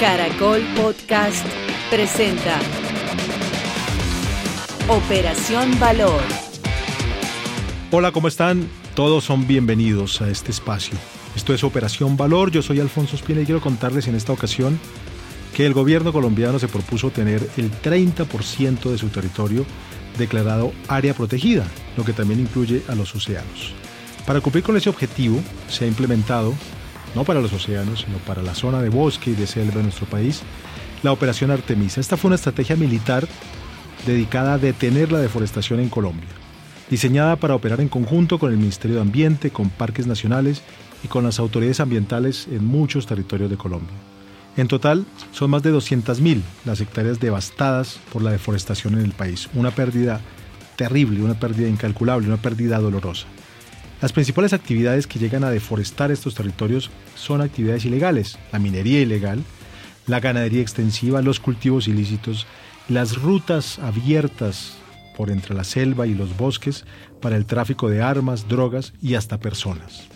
Caracol Podcast presenta Operación Valor. Hola, ¿cómo están? Todos son bienvenidos a este espacio. Esto es Operación Valor, yo soy Alfonso Espina y quiero contarles en esta ocasión que el gobierno colombiano se propuso tener el 30% de su territorio declarado área protegida, lo que también incluye a los océanos. Para cumplir con ese objetivo se ha implementado, no para los océanos, sino para la zona de bosque y de selva de nuestro país, la Operación Artemisa. Esta fue una estrategia militar dedicada a detener la deforestación en Colombia, diseñada para operar en conjunto con el Ministerio de Ambiente, con parques nacionales y con las autoridades ambientales en muchos territorios de Colombia. En total, son más de 200.000 las hectáreas devastadas por la deforestación en el país, una pérdida terrible, una pérdida incalculable, una pérdida dolorosa. Las principales actividades que llegan a deforestar estos territorios son actividades ilegales, la minería ilegal, la ganadería extensiva, los cultivos ilícitos, las rutas abiertas por entre la selva y los bosques para el tráfico de armas, drogas y hasta personas.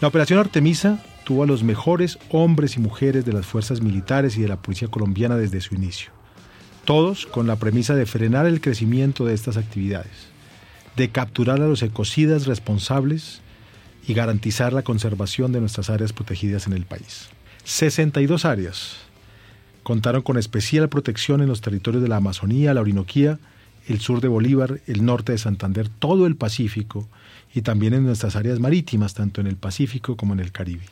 La operación Artemisa tuvo a los mejores hombres y mujeres de las fuerzas militares y de la policía colombiana desde su inicio. Todos con la premisa de frenar el crecimiento de estas actividades, de capturar a los ecocidas responsables y garantizar la conservación de nuestras áreas protegidas en el país. 62 áreas contaron con especial protección en los territorios de la Amazonía, la Orinoquía, el sur de Bolívar, el norte de Santander, todo el Pacífico y también en nuestras áreas marítimas, tanto en el Pacífico como en el Caribe.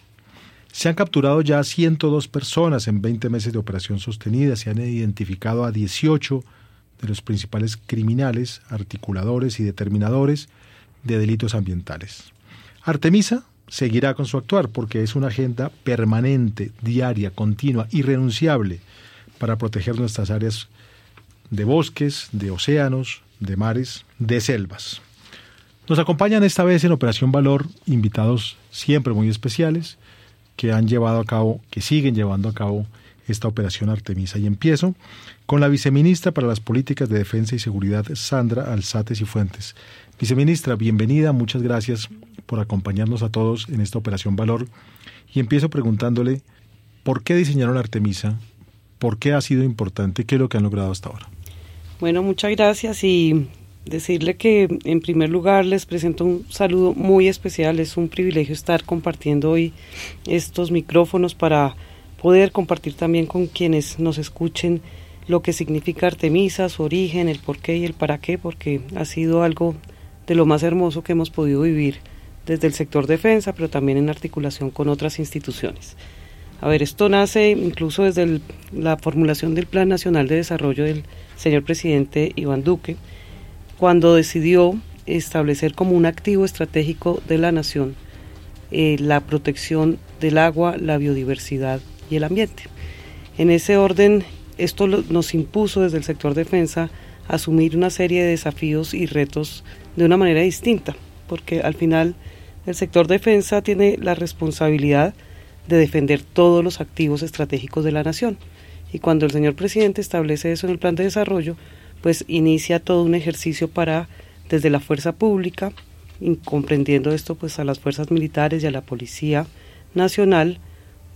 Se han capturado ya 102 personas en 20 meses de operación sostenida, se han identificado a 18 de los principales criminales, articuladores y determinadores de delitos ambientales. Artemisa seguirá con su actuar porque es una agenda permanente, diaria, continua, irrenunciable para proteger nuestras áreas de bosques, de océanos, de mares, de selvas. Nos acompañan esta vez en Operación Valor invitados siempre muy especiales que han llevado a cabo, que siguen llevando a cabo esta operación Artemisa. Y empiezo con la viceministra para las Políticas de Defensa y Seguridad, Sandra Alzates y Fuentes. Viceministra, bienvenida, muchas gracias por acompañarnos a todos en esta operación Valor. Y empiezo preguntándole, ¿por qué diseñaron Artemisa? ¿Por qué ha sido importante? ¿Qué es lo que han logrado hasta ahora? Bueno, muchas gracias y decirle que en primer lugar les presento un saludo muy especial. Es un privilegio estar compartiendo hoy estos micrófonos para poder compartir también con quienes nos escuchen lo que significa Artemisa, su origen, el por qué y el para qué, porque ha sido algo de lo más hermoso que hemos podido vivir desde el sector defensa, pero también en articulación con otras instituciones. A ver, esto nace incluso desde la formulación del Plan Nacional de Desarrollo del señor presidente Iván Duque, cuando decidió establecer como un activo estratégico de la nación eh, la protección del agua, la biodiversidad y el ambiente. En ese orden, esto nos impuso desde el sector defensa asumir una serie de desafíos y retos de una manera distinta, porque al final el sector defensa tiene la responsabilidad de defender todos los activos estratégicos de la nación. Y cuando el señor presidente establece eso en el plan de desarrollo, pues inicia todo un ejercicio para, desde la fuerza pública, comprendiendo esto pues a las fuerzas militares y a la Policía Nacional,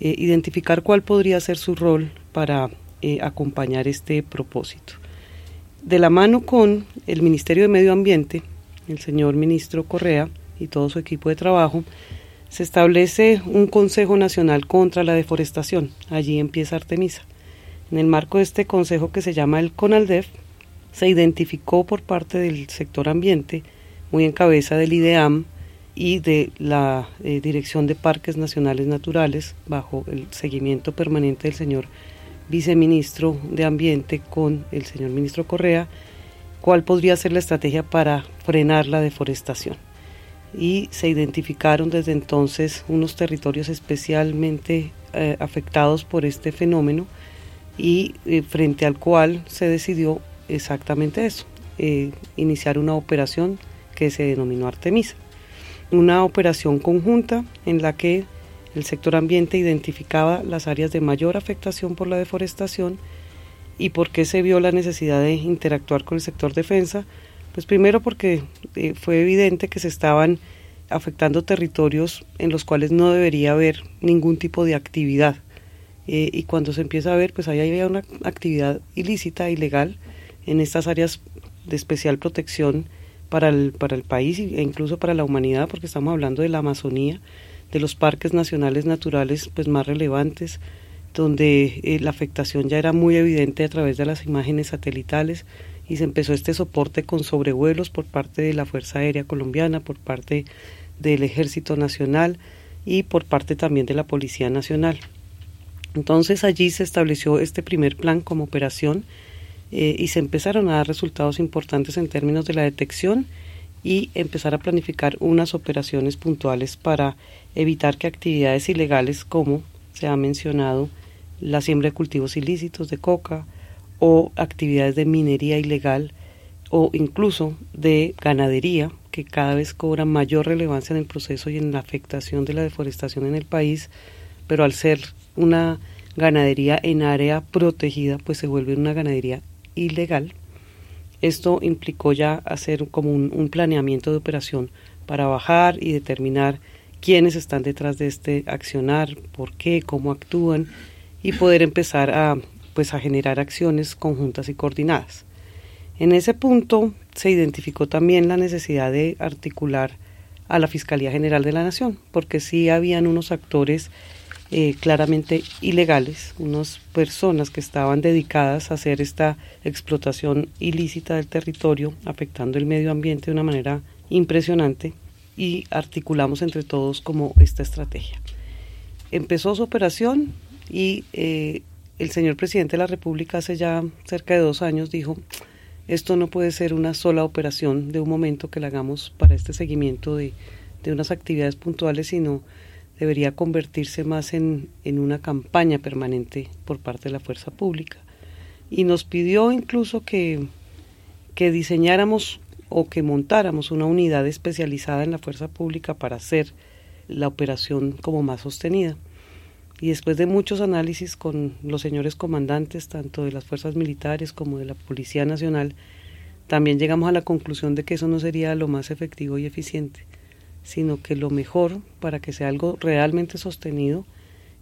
eh, identificar cuál podría ser su rol para eh, acompañar este propósito. De la mano con el Ministerio de Medio Ambiente, el señor ministro Correa y todo su equipo de trabajo, se establece un Consejo Nacional contra la Deforestación. Allí empieza Artemisa. En el marco de este consejo que se llama el CONALDEF, se identificó por parte del sector ambiente, muy en cabeza del IDEAM y de la eh, Dirección de Parques Nacionales Naturales, bajo el seguimiento permanente del señor viceministro de Ambiente con el señor ministro Correa, cuál podría ser la estrategia para frenar la deforestación y se identificaron desde entonces unos territorios especialmente eh, afectados por este fenómeno y eh, frente al cual se decidió exactamente eso, eh, iniciar una operación que se denominó Artemisa. Una operación conjunta en la que el sector ambiente identificaba las áreas de mayor afectación por la deforestación y por qué se vio la necesidad de interactuar con el sector defensa, pues primero porque eh, fue evidente que se estaban afectando territorios en los cuales no debería haber ningún tipo de actividad. Eh, y cuando se empieza a ver, pues ahí había una actividad ilícita, ilegal, en estas áreas de especial protección para el, para el país e incluso para la humanidad, porque estamos hablando de la Amazonía, de los parques nacionales naturales pues más relevantes, donde eh, la afectación ya era muy evidente a través de las imágenes satelitales y se empezó este soporte con sobrevuelos por parte de la Fuerza Aérea Colombiana, por parte del Ejército Nacional y por parte también de la Policía Nacional. Entonces allí se estableció este primer plan como operación eh, y se empezaron a dar resultados importantes en términos de la detección y empezar a planificar unas operaciones puntuales para evitar que actividades ilegales como se ha mencionado la siembra de cultivos ilícitos de coca o actividades de minería ilegal o incluso de ganadería que cada vez cobran mayor relevancia en el proceso y en la afectación de la deforestación en el país, pero al ser una ganadería en área protegida, pues se vuelve una ganadería ilegal. Esto implicó ya hacer como un, planeamiento de operación para bajar y determinar quiénes están detrás de este accionar, por qué, cómo actúan y poder empezar a pues a generar acciones conjuntas y coordinadas. En ese punto se identificó también la necesidad de articular a la Fiscalía General de la Nación, porque sí habían unos actores eh, claramente ilegales, unas personas que estaban dedicadas a hacer esta explotación ilícita del territorio, afectando el medio ambiente de una manera impresionante, y articulamos entre todos como esta estrategia. Empezó su operación y eh, el señor presidente de la República hace ya cerca de dos años dijo, esto no puede ser una sola operación de un momento que la hagamos para este seguimiento de, de unas actividades puntuales, sino debería convertirse más en, en una campaña permanente por parte de la fuerza pública. Y nos pidió incluso que, que diseñáramos o que montáramos una unidad especializada en la fuerza pública para hacer la operación como más sostenida. Y después de muchos análisis con los señores comandantes, tanto de las fuerzas militares como de la Policía Nacional, también llegamos a la conclusión de que eso no sería lo más efectivo y eficiente sino que lo mejor para que sea algo realmente sostenido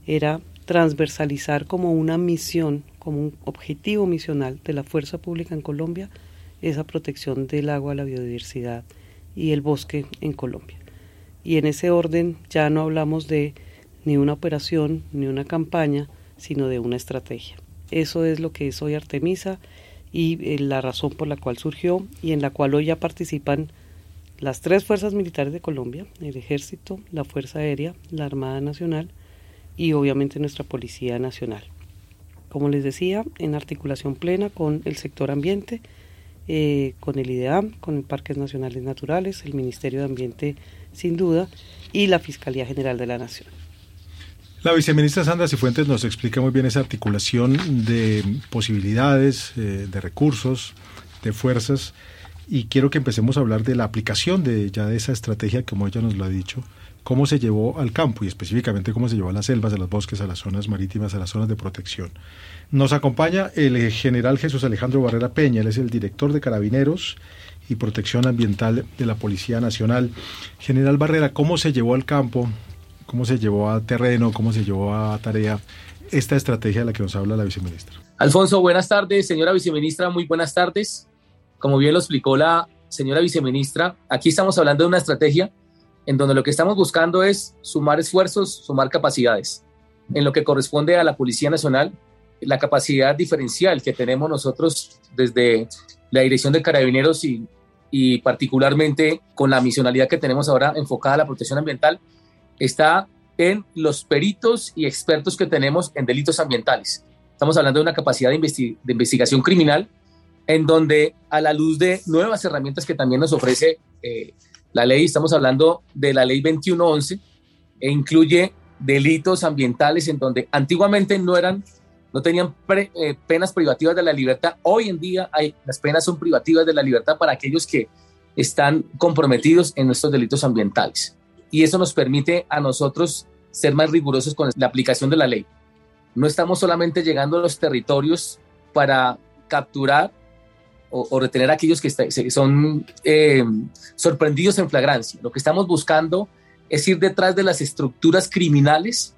era transversalizar como una misión, como un objetivo misional de la fuerza pública en Colombia, esa protección del agua, la biodiversidad y el bosque en Colombia. Y en ese orden ya no hablamos de ni una operación, ni una campaña, sino de una estrategia. Eso es lo que es hoy Artemisa y eh, la razón por la cual surgió y en la cual hoy ya participan las tres fuerzas militares de Colombia, el Ejército, la Fuerza Aérea, la Armada Nacional y obviamente nuestra Policía Nacional. Como les decía, en articulación plena con el sector ambiente, eh, con el IDEAM, con el Parques Nacionales Naturales, el Ministerio de Ambiente sin duda y la Fiscalía General de la Nación. La viceministra Sandra Cifuentes nos explica muy bien esa articulación de posibilidades, eh, de recursos, de fuerzas y quiero que empecemos a hablar de la aplicación de ya de esa estrategia, como ella nos lo ha dicho, cómo se llevó al campo y específicamente cómo se llevó a las selvas, a los bosques, a las zonas marítimas, a las zonas de protección. Nos acompaña el general Jesús Alejandro Barrera Peña, él es el director de Carabineros y Protección Ambiental de la Policía Nacional. General Barrera, ¿cómo se llevó al campo, cómo se llevó a terreno, cómo se llevó a tarea esta estrategia de la que nos habla la viceministra? Alfonso, buenas tardes. Señora viceministra, muy buenas tardes. Como bien lo explicó la señora viceministra, aquí estamos hablando de una estrategia en donde lo que estamos buscando es sumar esfuerzos, sumar capacidades. En lo que corresponde a la Policía Nacional, la capacidad diferencial que tenemos nosotros desde la Dirección de Carabineros y, particularmente con la misionalidad que tenemos ahora enfocada a la protección ambiental, está en los peritos y expertos que tenemos en delitos ambientales. Estamos hablando de una capacidad de investigación criminal en donde a la luz de nuevas herramientas que también nos ofrece eh, la ley, estamos hablando de la ley 2111, e incluye delitos ambientales en donde antiguamente no eran, no tenían eh, penas privativas de la libertad. Hoy en día hay, las penas son privativas de la libertad para aquellos que están comprometidos en estos delitos ambientales. Y eso nos permite a nosotros ser más rigurosos con la aplicación de la ley. No estamos solamente llegando a los territorios para capturar o, retener a aquellos que son eh, sorprendidos en flagrancia. Lo que estamos buscando es ir detrás de las estructuras criminales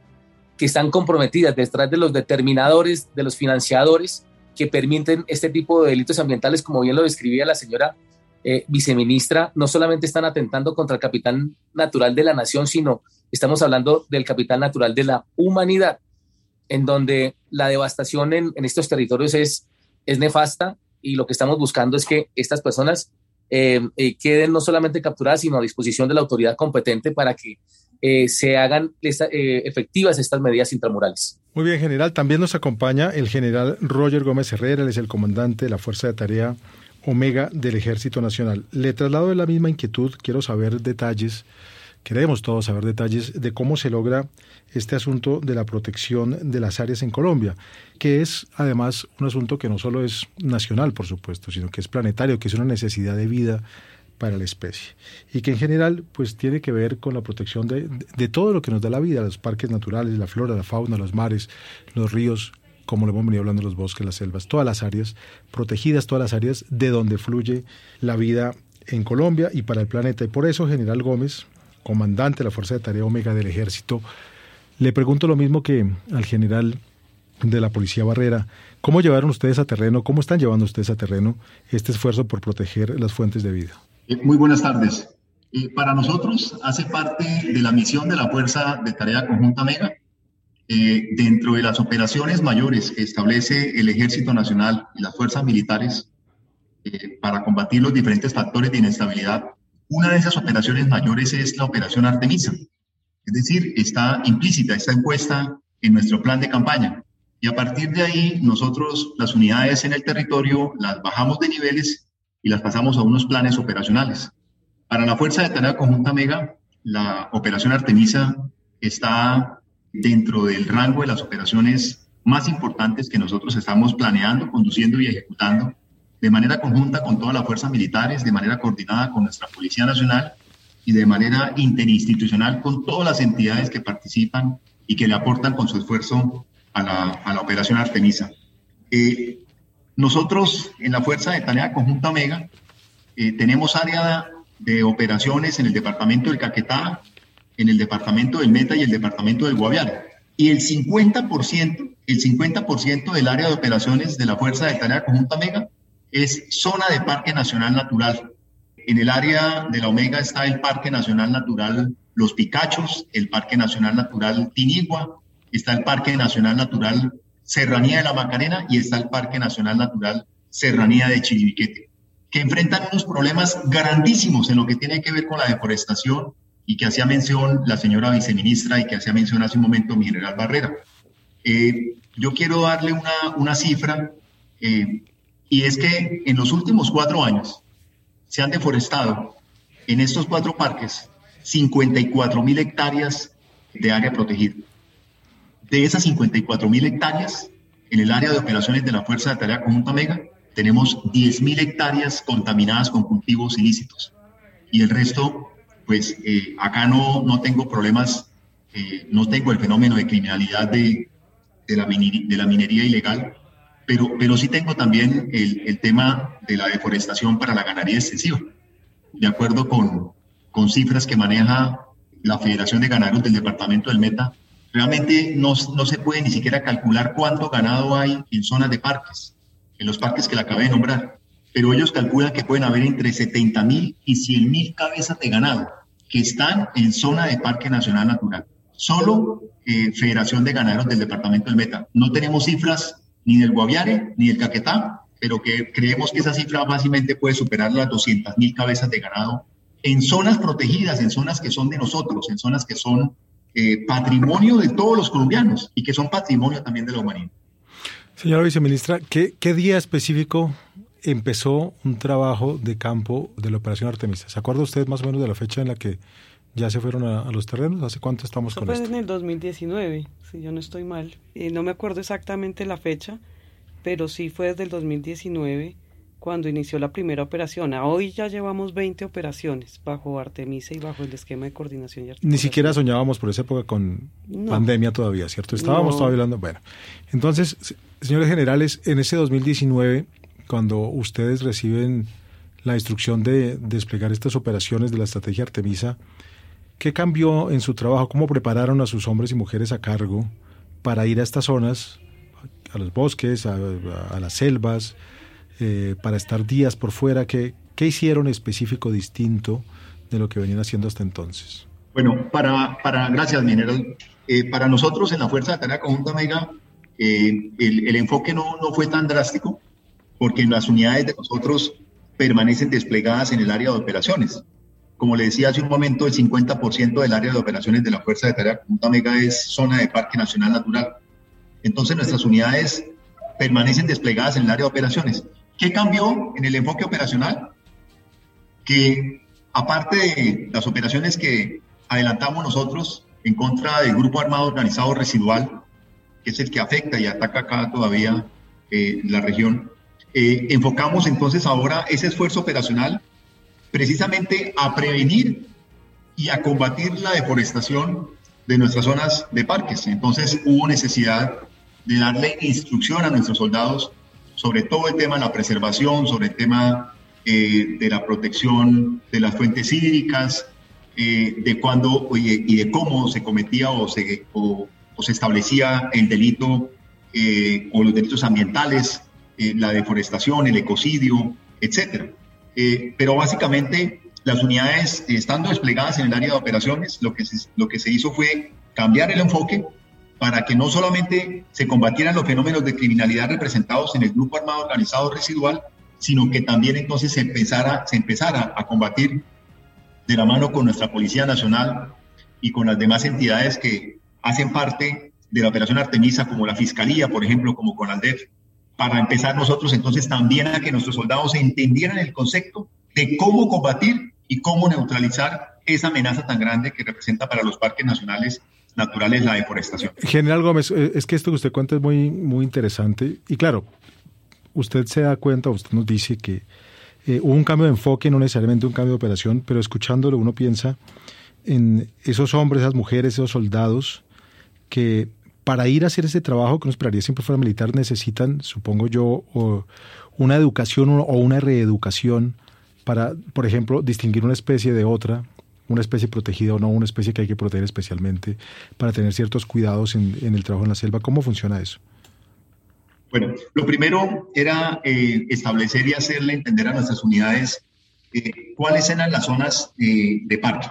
que están comprometidas detrás de los determinadores, de los financiadores que permiten este tipo de delitos ambientales, como bien lo describía la señora eh, viceministra, no solamente están atentando contra el capital natural de la nación, sino estamos hablando del capital natural de la humanidad, en donde la devastación en, estos territorios es, es nefasta y lo que estamos buscando es que estas personas eh, eh, queden no solamente capturadas, sino a disposición de la autoridad competente para que eh, se hagan efectivas estas medidas intramurales. Muy bien, general. También nos acompaña el general Roger Gómez Herrera, él es el comandante de la Fuerza de Tarea Omega del Ejército Nacional. Le traslado de la misma inquietud, quiero saber detalles Queremos todos saber detalles de cómo se logra este asunto de la protección de las áreas en Colombia, que es además un asunto que no solo es nacional, por supuesto, sino que es planetario, que es una necesidad de vida para la especie y que en general pues tiene que ver con la protección de, de todo lo que nos da la vida, los parques naturales, la flora, la fauna, los mares, los ríos, como lo hemos venido hablando, los bosques, las selvas, todas las áreas protegidas, todas las áreas de donde fluye la vida en Colombia y para el planeta. Y por eso, General Gómez, comandante de la Fuerza de Tarea Omega del Ejército, le pregunto lo mismo que al general de la Policía Barrera. ¿Cómo llevaron ustedes a terreno, cómo están llevando ustedes a terreno este esfuerzo por proteger las fuentes de vida? Eh, muy buenas tardes. Eh, para nosotros hace parte de la misión de la Fuerza de Tarea Conjunta Mega. Eh, dentro de las operaciones mayores que establece el Ejército Nacional y las fuerzas militares para combatir los diferentes factores de inestabilidad una de esas operaciones mayores es la operación Artemisa, es decir, está implícita, está encuesta en nuestro plan de campaña. Y a partir de ahí, nosotros las unidades en el territorio las bajamos de niveles y las pasamos a unos planes operacionales. Para la Fuerza de Tarea Conjunta Mega, la operación Artemisa está dentro del rango de las operaciones más importantes que nosotros estamos planeando, conduciendo y ejecutando de manera conjunta con todas las fuerzas militares, de manera coordinada con nuestra Policía Nacional y de manera interinstitucional con todas las entidades que participan y que le aportan con su esfuerzo a la, operación Artemisa. Eh, nosotros en la Fuerza de Tarea Conjunta Mega eh, tenemos área de operaciones en el departamento del Caquetá, en el departamento del Meta y el departamento del Guaviare. Y el 50%, el 50% del área de operaciones de la Fuerza de Tarea Conjunta Mega es zona de Parque Nacional Natural. En el área de la Omega está el Parque Nacional Natural Los Picachos, el Parque Nacional Natural Tinigua, está el Parque Nacional Natural Serranía de la Macarena y está el Parque Nacional Natural Serranía de Chiribiquete, que enfrentan unos problemas grandísimos en lo que tiene que ver con la deforestación y que hacía mención la señora viceministra y que hacía mención hace un momento mi general Barrera. Eh, yo quiero darle una, una cifra eh, y es que en los últimos cuatro años se han deforestado en estos cuatro parques 54 mil hectáreas de área protegida. De esas 54 mil hectáreas, en el área de operaciones de la Fuerza de Tarea Conjunta Mega, tenemos 10 mil hectáreas contaminadas con cultivos ilícitos. Y el resto, pues eh, acá no, no tengo problemas, eh, no tengo el fenómeno de criminalidad de, de, la, de la minería ilegal, pero, pero sí tengo también el, el tema de la deforestación para la ganadería extensiva. De acuerdo con, con cifras que maneja la Federación de Ganaderos del Departamento del Meta, realmente no, no, se puede ni siquiera calcular cuánto ganado hay en zonas de parques, en los parques que le acabé de nombrar. Pero ellos calculan que pueden haber entre 70 mil y 100 mil cabezas de ganado que están en zona de Parque Nacional Natural. Solo eh, Federación de Ganaderos del Departamento del Meta. No tenemos cifras ni del Guaviare ni del Caquetá, pero que creemos que esa cifra fácilmente puede superar las 200 mil cabezas de ganado en zonas protegidas, en zonas que son de nosotros, en zonas que son eh, patrimonio de todos los colombianos y que son patrimonio también de la humanidad. Señora viceministra, ¿qué, qué día específico empezó un trabajo de campo de la Operación Artemisa? ¿Se acuerda usted más o menos de la fecha en la que ya se fueron a, los terrenos? ¿Hace cuánto estamos con fue esto? en el 2019, si yo no estoy mal. y no me acuerdo exactamente la fecha, pero sí fue desde el 2019 cuando inició la primera operación. hoy ya llevamos 20 operaciones bajo Artemisa y bajo el esquema de coordinación y Ni siquiera soñábamos por esa época con pandemia todavía, ¿cierto? Estábamos todavía hablando. Bueno, entonces, señores generales, en ese 2019, cuando ustedes reciben la instrucción de desplegar estas operaciones de la estrategia Artemisa, ¿Qué cambió en su trabajo? ¿Cómo prepararon a sus hombres y mujeres a cargo para ir a estas zonas, a los bosques, a, las selvas, eh, para estar días por fuera? ¿Qué, ¿Qué hicieron específico distinto de lo que venían haciendo hasta entonces? Bueno, para, para gracias, Mineral. Eh, para nosotros en la Fuerza de Tarea Conjunta Mega, eh, el, el, enfoque no, no fue tan drástico porque las unidades de nosotros permanecen desplegadas en el área de operaciones. Como le decía hace un momento, el 50% del área de operaciones de la Fuerza de Tarea Conjunta Mega es zona de Parque Nacional Natural. Entonces nuestras unidades permanecen desplegadas en el área de operaciones. ¿Qué cambió en el enfoque operacional? Que aparte de las operaciones que adelantamos nosotros en contra del grupo armado organizado residual, que es el que afecta y ataca acá todavía eh, la región. Eh, enfocamos entonces ahora ese esfuerzo operacional precisamente a prevenir y a combatir la deforestación de nuestras zonas de parques. Entonces hubo necesidad de darle instrucción a nuestros soldados sobre todo el tema de la preservación, sobre el tema eh, de la protección de las fuentes hídricas, eh, de cuándo y de cómo se cometía o se, establecía el delito eh, o los delitos ambientales, eh, la deforestación, el ecocidio, etc. pero básicamente las unidades, estando desplegadas en el área de operaciones, lo que, se, lo que se hizo fue cambiar el enfoque para que no solamente se combatieran los fenómenos de criminalidad representados en el grupo armado organizado residual, sino que también entonces se empezara, se empezara a combatir de la mano con nuestra Policía Nacional y con las demás entidades que hacen parte de la Operación Artemisa, como la Fiscalía, por ejemplo, como con Aldef, para empezar nosotros entonces también a que nuestros soldados entendieran el concepto de cómo combatir y cómo neutralizar esa amenaza tan grande que representa para los parques nacionales naturales la deforestación. General Gómez, eh, es que esto que usted cuenta es muy, muy interesante y claro, usted se da cuenta, usted nos dice que eh, hubo un cambio de enfoque, no necesariamente un cambio de operación, pero escuchándolo uno piensa en esos hombres, esas mujeres, esos soldados que para ir a hacer ese trabajo que uno esperaría siempre fuera militar necesitan, supongo yo, una educación o una reeducación para, por ejemplo, distinguir una especie de otra, una especie protegida o no, una especie que hay que proteger especialmente, para tener ciertos cuidados en el trabajo en la selva. ¿Cómo funciona eso? Bueno, lo primero era eh, establecer y hacerle entender a nuestras unidades eh, cuáles eran las zonas eh, de parque,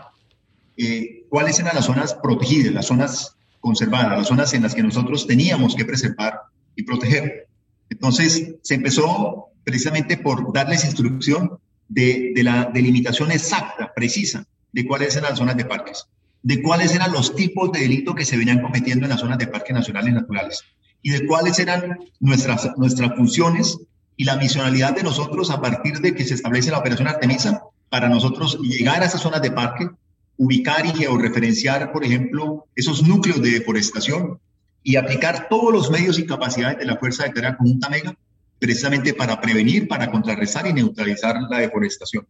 cuáles eran las zonas protegidas, las zonas conservadas, las zonas en las que nosotros teníamos que preservar y proteger. Entonces, se empezó precisamente por darles instrucción de, la delimitación exacta, precisa, de cuáles eran las zonas de parques, de cuáles eran los tipos de delito que se venían cometiendo en las zonas de parques nacionales naturales y de cuáles eran nuestras, nuestras funciones y la misionalidad de nosotros a partir de que se establece la operación Artemisa para nosotros llegar a esas zonas de parque, ubicar y georreferenciar, por ejemplo, esos núcleos de deforestación y aplicar todos los medios y capacidades de la Fuerza de Tarea Conjunta Mega precisamente para prevenir, para contrarrestar y neutralizar la deforestación.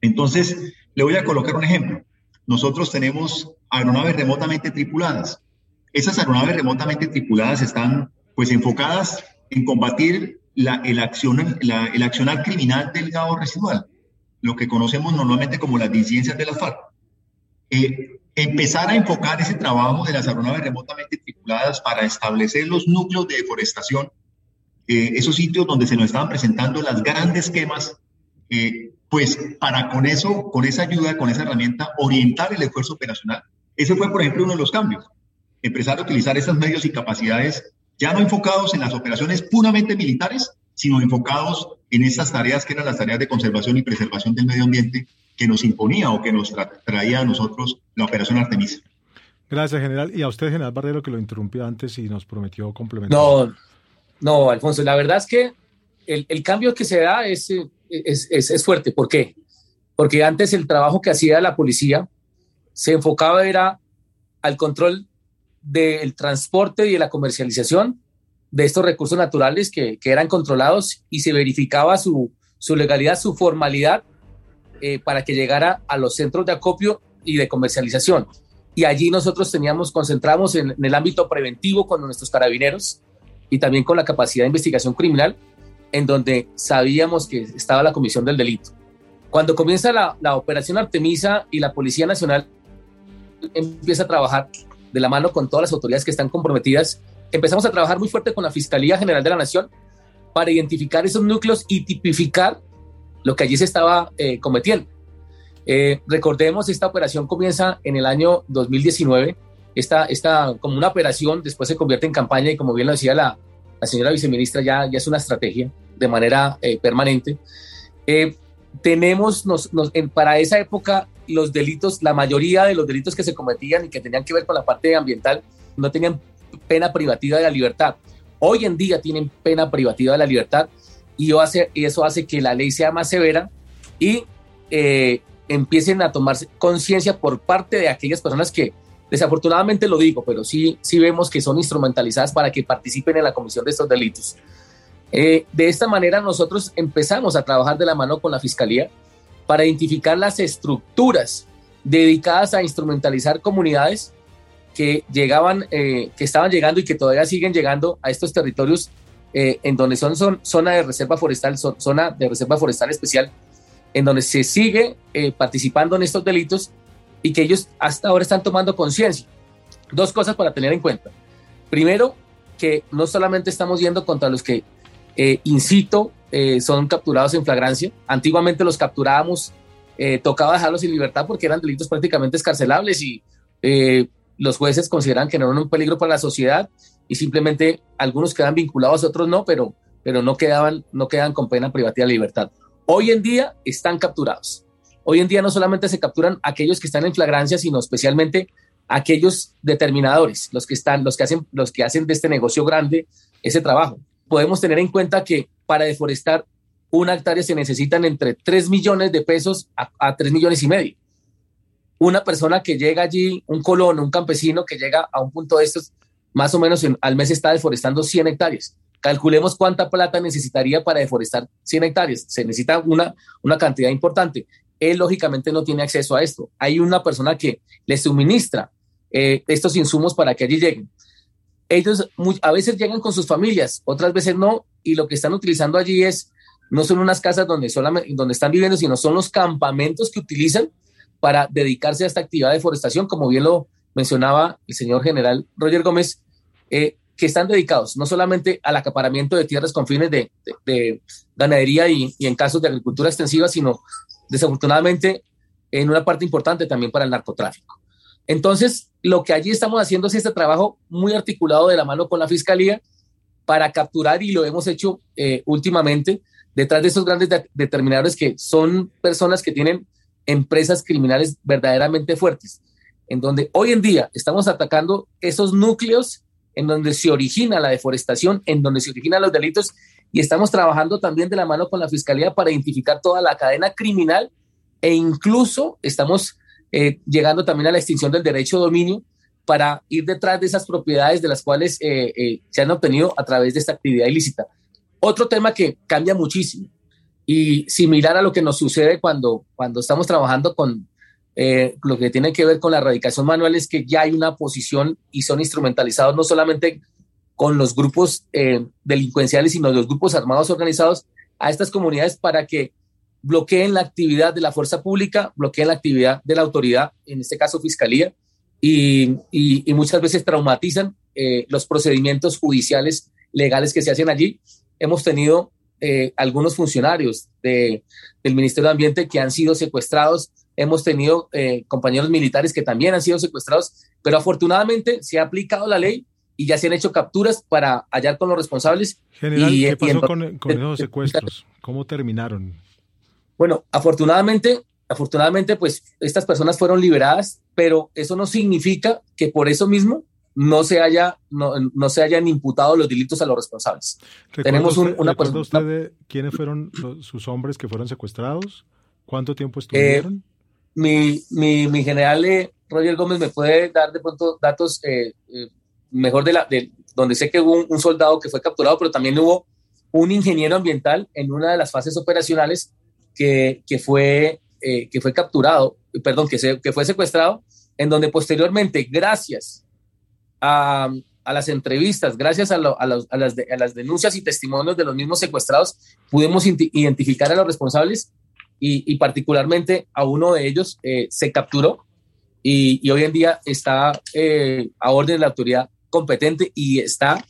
Entonces, le voy a colocar un ejemplo. Nosotros tenemos aeronaves remotamente tripuladas esas aeronaves remotamente tripuladas están pues enfocadas en combatir la, el, acción, la, el accionar criminal del gado residual, lo que conocemos normalmente como las disidencias de la FARC. Eh, empezar a enfocar ese trabajo de las aeronaves remotamente tripuladas para establecer los núcleos de deforestación, eh, esos sitios donde se nos estaban presentando las grandes quemas, eh, pues para con eso, con esa ayuda, con esa herramienta, orientar el esfuerzo operacional. Ese fue, por ejemplo, uno de los cambios empezar a utilizar esos medios y capacidades ya no enfocados en las operaciones puramente militares, sino enfocados en esas tareas que eran las tareas de conservación y preservación del medio ambiente que nos imponía o que nos traía a nosotros la operación Artemisa. Gracias, general. Y a usted, general Barrero, que lo interrumpió antes y nos prometió complementar. No, no, Alfonso, la verdad es que el, el cambio que se da es, es, es, es, fuerte. ¿Por qué? Porque antes el trabajo que hacía la policía se enfocaba era al control del transporte y de la comercialización de estos recursos naturales que, eran controlados y se verificaba su, legalidad, su formalidad eh, para que llegara a los centros de acopio y de comercialización. Y allí nosotros teníamos, concentramos en, el ámbito preventivo con nuestros carabineros y también con la capacidad de investigación criminal, en donde sabíamos que estaba la comisión del delito. Cuando comienza la, la operación Artemisa y la Policía Nacional empieza a trabajar de la mano con todas las autoridades que están comprometidas, empezamos a trabajar muy fuerte con la Fiscalía General de la Nación para identificar esos núcleos y tipificar lo que allí se estaba eh, cometiendo. Eh, recordemos, esta operación comienza en el año 2019, esta, esta, como una operación, después se convierte en campaña y como bien lo decía la, la señora viceministra, ya, ya es una estrategia de manera eh, permanente. tenemos nos, para esa época los delitos, la mayoría de los delitos que se cometían y que tenían que ver con la parte ambiental no tenían pena privativa de la libertad. Hoy en día tienen pena privativa de la libertad y, eso hace que la ley sea más severa y eh, empiecen a tomar conciencia por parte de aquellas personas que, desafortunadamente lo digo, pero sí, sí vemos que son instrumentalizadas para que participen en la comisión de estos delitos. Eh, de esta manera nosotros empezamos a trabajar de la mano con la Fiscalía para identificar las estructuras dedicadas a instrumentalizar comunidades que llegaban, eh, que estaban llegando y que todavía siguen llegando a estos territorios eh, en donde son, son, zona de reserva forestal, zona de reserva forestal especial, en donde se sigue eh, participando en estos delitos y que ellos hasta ahora están tomando conciencia. Dos cosas para tener en cuenta. Primero, que no solamente estamos yendo contra los que, incito, son capturados en flagrancia. Antiguamente los capturábamos, tocaba dejarlos en libertad porque eran delitos prácticamente escarcelables y los jueces consideran que no eran un peligro para la sociedad y simplemente algunos quedan vinculados, otros no, pero, pero no, quedaban, no quedan con pena privativa de libertad. Hoy en día están capturados. Hoy en día no solamente se capturan aquellos que están en flagrancia, sino especialmente aquellos determinadores, los que están, los que hacen, los que hacen de este negocio grande ese trabajo. Podemos tener en cuenta que para deforestar una hectárea se necesitan entre 3 millones de pesos a, a 3 millones y medio una persona que llega allí, un colono, un campesino que llega a un punto de estos, más o menos al mes está deforestando 100 hectáreas. Calculemos cuánta plata necesitaría para deforestar 100 hectáreas. Se necesita una, una cantidad importante. Él lógicamente no tiene acceso a esto. Hay una persona que le suministra eh, estos insumos para que allí lleguen. Ellos a veces llegan con sus familias, otras veces no, y lo que están utilizando allí es, no son unas casas donde, solamente, donde están viviendo, sino son los campamentos que utilizan para dedicarse a esta actividad de deforestación, como bien lo mencionaba el señor general Roger Gómez, eh, que están dedicados no solamente al acaparamiento de tierras con fines de, ganadería y, en casos de agricultura extensiva, sino desafortunadamente en una parte importante también para el narcotráfico. Entonces, lo que allí estamos haciendo es este trabajo muy articulado de la mano con la Fiscalía para capturar, y lo hemos hecho eh, últimamente, detrás de esos grandes determinadores que son personas que tienen empresas criminales verdaderamente fuertes, en donde hoy en día estamos atacando esos núcleos en donde se origina la deforestación, en donde se originan los delitos, y estamos trabajando también de la mano con la Fiscalía para identificar toda la cadena criminal e incluso estamos eh, llegando también a la extinción del derecho de dominio para ir detrás de esas propiedades de las cuales eh, eh, se han obtenido a través de esta actividad ilícita. Otro tema que cambia muchísimo y similar a lo que nos sucede cuando, cuando estamos trabajando con eh, lo que tiene que ver con la erradicación manual es que ya hay una posición y son instrumentalizados no solamente con los grupos eh, delincuenciales, sino los grupos armados organizados a estas comunidades para que bloqueen la actividad de la fuerza pública, bloqueen la actividad de la autoridad, en este caso fiscalía, y, y, muchas veces traumatizan eh, los procedimientos judiciales legales que se hacen allí. Hemos tenido eh, algunos funcionarios de, del Ministerio de Ambiente que han sido secuestrados. Hemos tenido eh, compañeros militares que también han sido secuestrados, pero afortunadamente se ha aplicado la ley y ya se han hecho capturas para hallar con los responsables. General, ¿qué pasó con, esos secuestros? ¿Cómo terminaron? Bueno, afortunadamente, afortunadamente, pues estas personas fueron liberadas, pero eso no significa que por eso mismo no se haya no, no se hayan imputado los delitos a los responsables. Tenemos una persona. usted de quiénes fueron sus hombres que fueron secuestrados? ¿Cuánto tiempo estuvieron? Eh, mi, mi, general eh, Roger Gómez me puede dar de pronto datos eh, mejor de la de donde sé que hubo un, soldado que fue capturado, pero también hubo un ingeniero ambiental en una de las fases operacionales que, que fue que fue capturado, perdón, que, se, que fue secuestrado, en donde posteriormente, gracias a, las entrevistas, gracias a, las denuncias y testimonios de los mismos secuestrados, pudimos identificar a los responsables y, particularmente a uno de ellos eh, se capturó y, hoy en día está eh, a orden de la autoridad competente y está,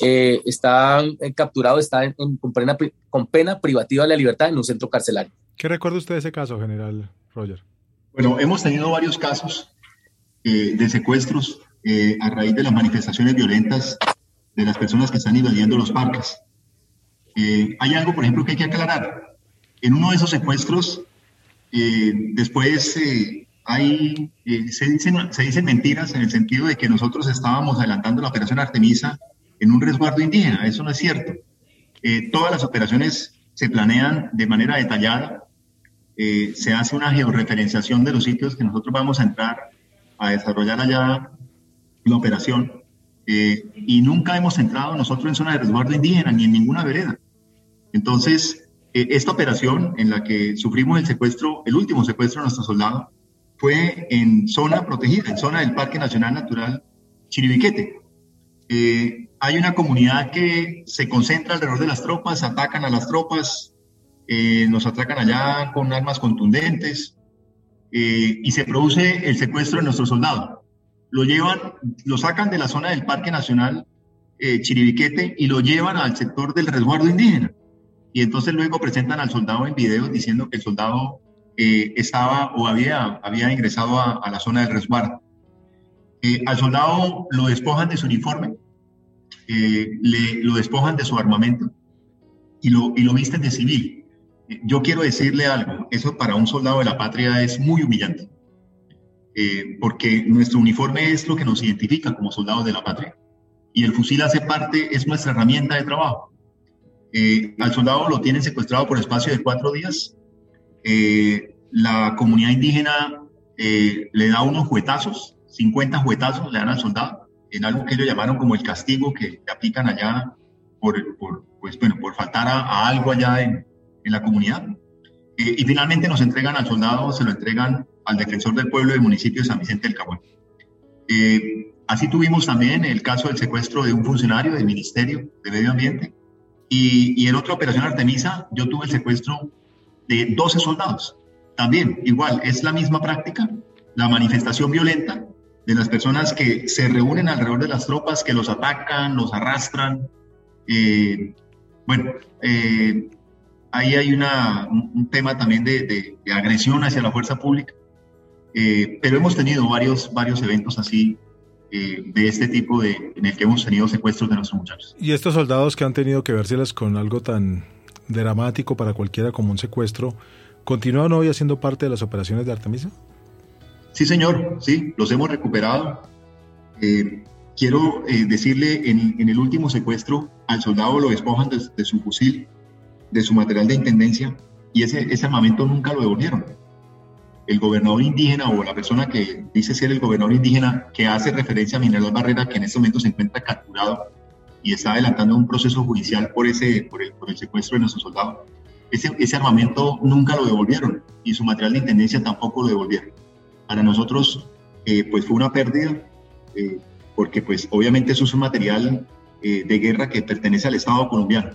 eh, está capturado, está en, con, pena, con pena privativa de la libertad en un centro carcelario. ¿Qué recuerda usted de ese caso, general Roger? Bueno, hemos tenido varios casos eh, de secuestros a raíz de las manifestaciones violentas de las personas que están invadiendo los parques. hay algo, por ejemplo, que hay que aclarar. En uno de esos secuestros, después hay, eh, se, dicen, se dicen mentiras en el sentido de que nosotros estábamos adelantando la operación Artemisa en un resguardo indígena. Eso no es cierto. Eh, todas las operaciones se planean de manera detallada. Eh, se hace una georreferenciación de los sitios que nosotros vamos a entrar a desarrollar allá la operación. y nunca hemos entrado nosotros en zona de resguardo indígena ni en ninguna vereda. Entonces, esta operación en la que sufrimos el secuestro, el último secuestro de nuestro soldado, fue en zona protegida, en zona del Parque Nacional Natural Chiribiquete. Eh, hay una comunidad que se concentra alrededor de las tropas, atacan a las tropas, eh, nos atacan allá con armas contundentes eh, y se produce el secuestro de nuestro soldado. Lo llevan, lo sacan de la zona del Parque Nacional Chiribiquete y lo llevan al sector del resguardo indígena. Y entonces luego presentan al soldado en videos diciendo que el soldado eh, estaba o había, había ingresado a, la zona del resguardo. Eh, al soldado lo despojan de su uniforme, eh, le, lo despojan de su armamento y lo, y lo visten de civil. yo quiero decirle algo, eso para un soldado de la patria es muy humillante, porque nuestro uniforme es lo que nos identifica como soldados de la patria y el fusil hace parte, es nuestra herramienta de trabajo. al soldado lo tienen secuestrado por espacio de cuatro días eh, la comunidad indígena eh, le da unos juetazos, 50 juetazos le dan al soldado, en algo que ellos llamaron como el castigo que, aplican allá por, por, pues, bueno, por faltar a, algo allá en, en la comunidad. Eh, y finalmente nos entregan al soldado, se lo entregan al defensor del pueblo del municipio de San Vicente del Caguán. así tuvimos también el caso del secuestro de un funcionario del Ministerio de Medio Ambiente. Y, y en otra operación Artemisa, yo tuve el secuestro de 12 soldados. También, igual, es la misma práctica, la manifestación violenta de las personas que se reúnen alrededor de las tropas, que los atacan, los arrastran. Eh, bueno, eh, ahí hay una, un, tema también de, agresión hacia la fuerza pública, eh, pero hemos tenido varios, varios eventos así de este tipo de, en el que hemos tenido secuestros de nuestros muchachos. Y estos soldados que han tenido que verselas con algo tan dramático para cualquiera como un secuestro, ¿continúan hoy haciendo parte de las operaciones de Artemisa? Sí, señor, sí, los hemos recuperado. Eh, quiero eh, decirle, en, el último secuestro, al soldado lo despojan de, su fusil, de su material de intendencia, y ese, ese armamento nunca lo devolvieron. El gobernador indígena o la persona que dice ser el gobernador indígena que hace referencia a Mineral Barrera, que en este momento se encuentra capturado y está adelantando un proceso judicial por, ese, por, el, por el secuestro de nuestro soldado. Ese, ese, armamento nunca lo devolvieron y su material de intendencia tampoco lo devolvieron. Para nosotros, eh, pues fue una pérdida, eh, porque pues obviamente eso es un material eh, de guerra que pertenece al Estado colombiano.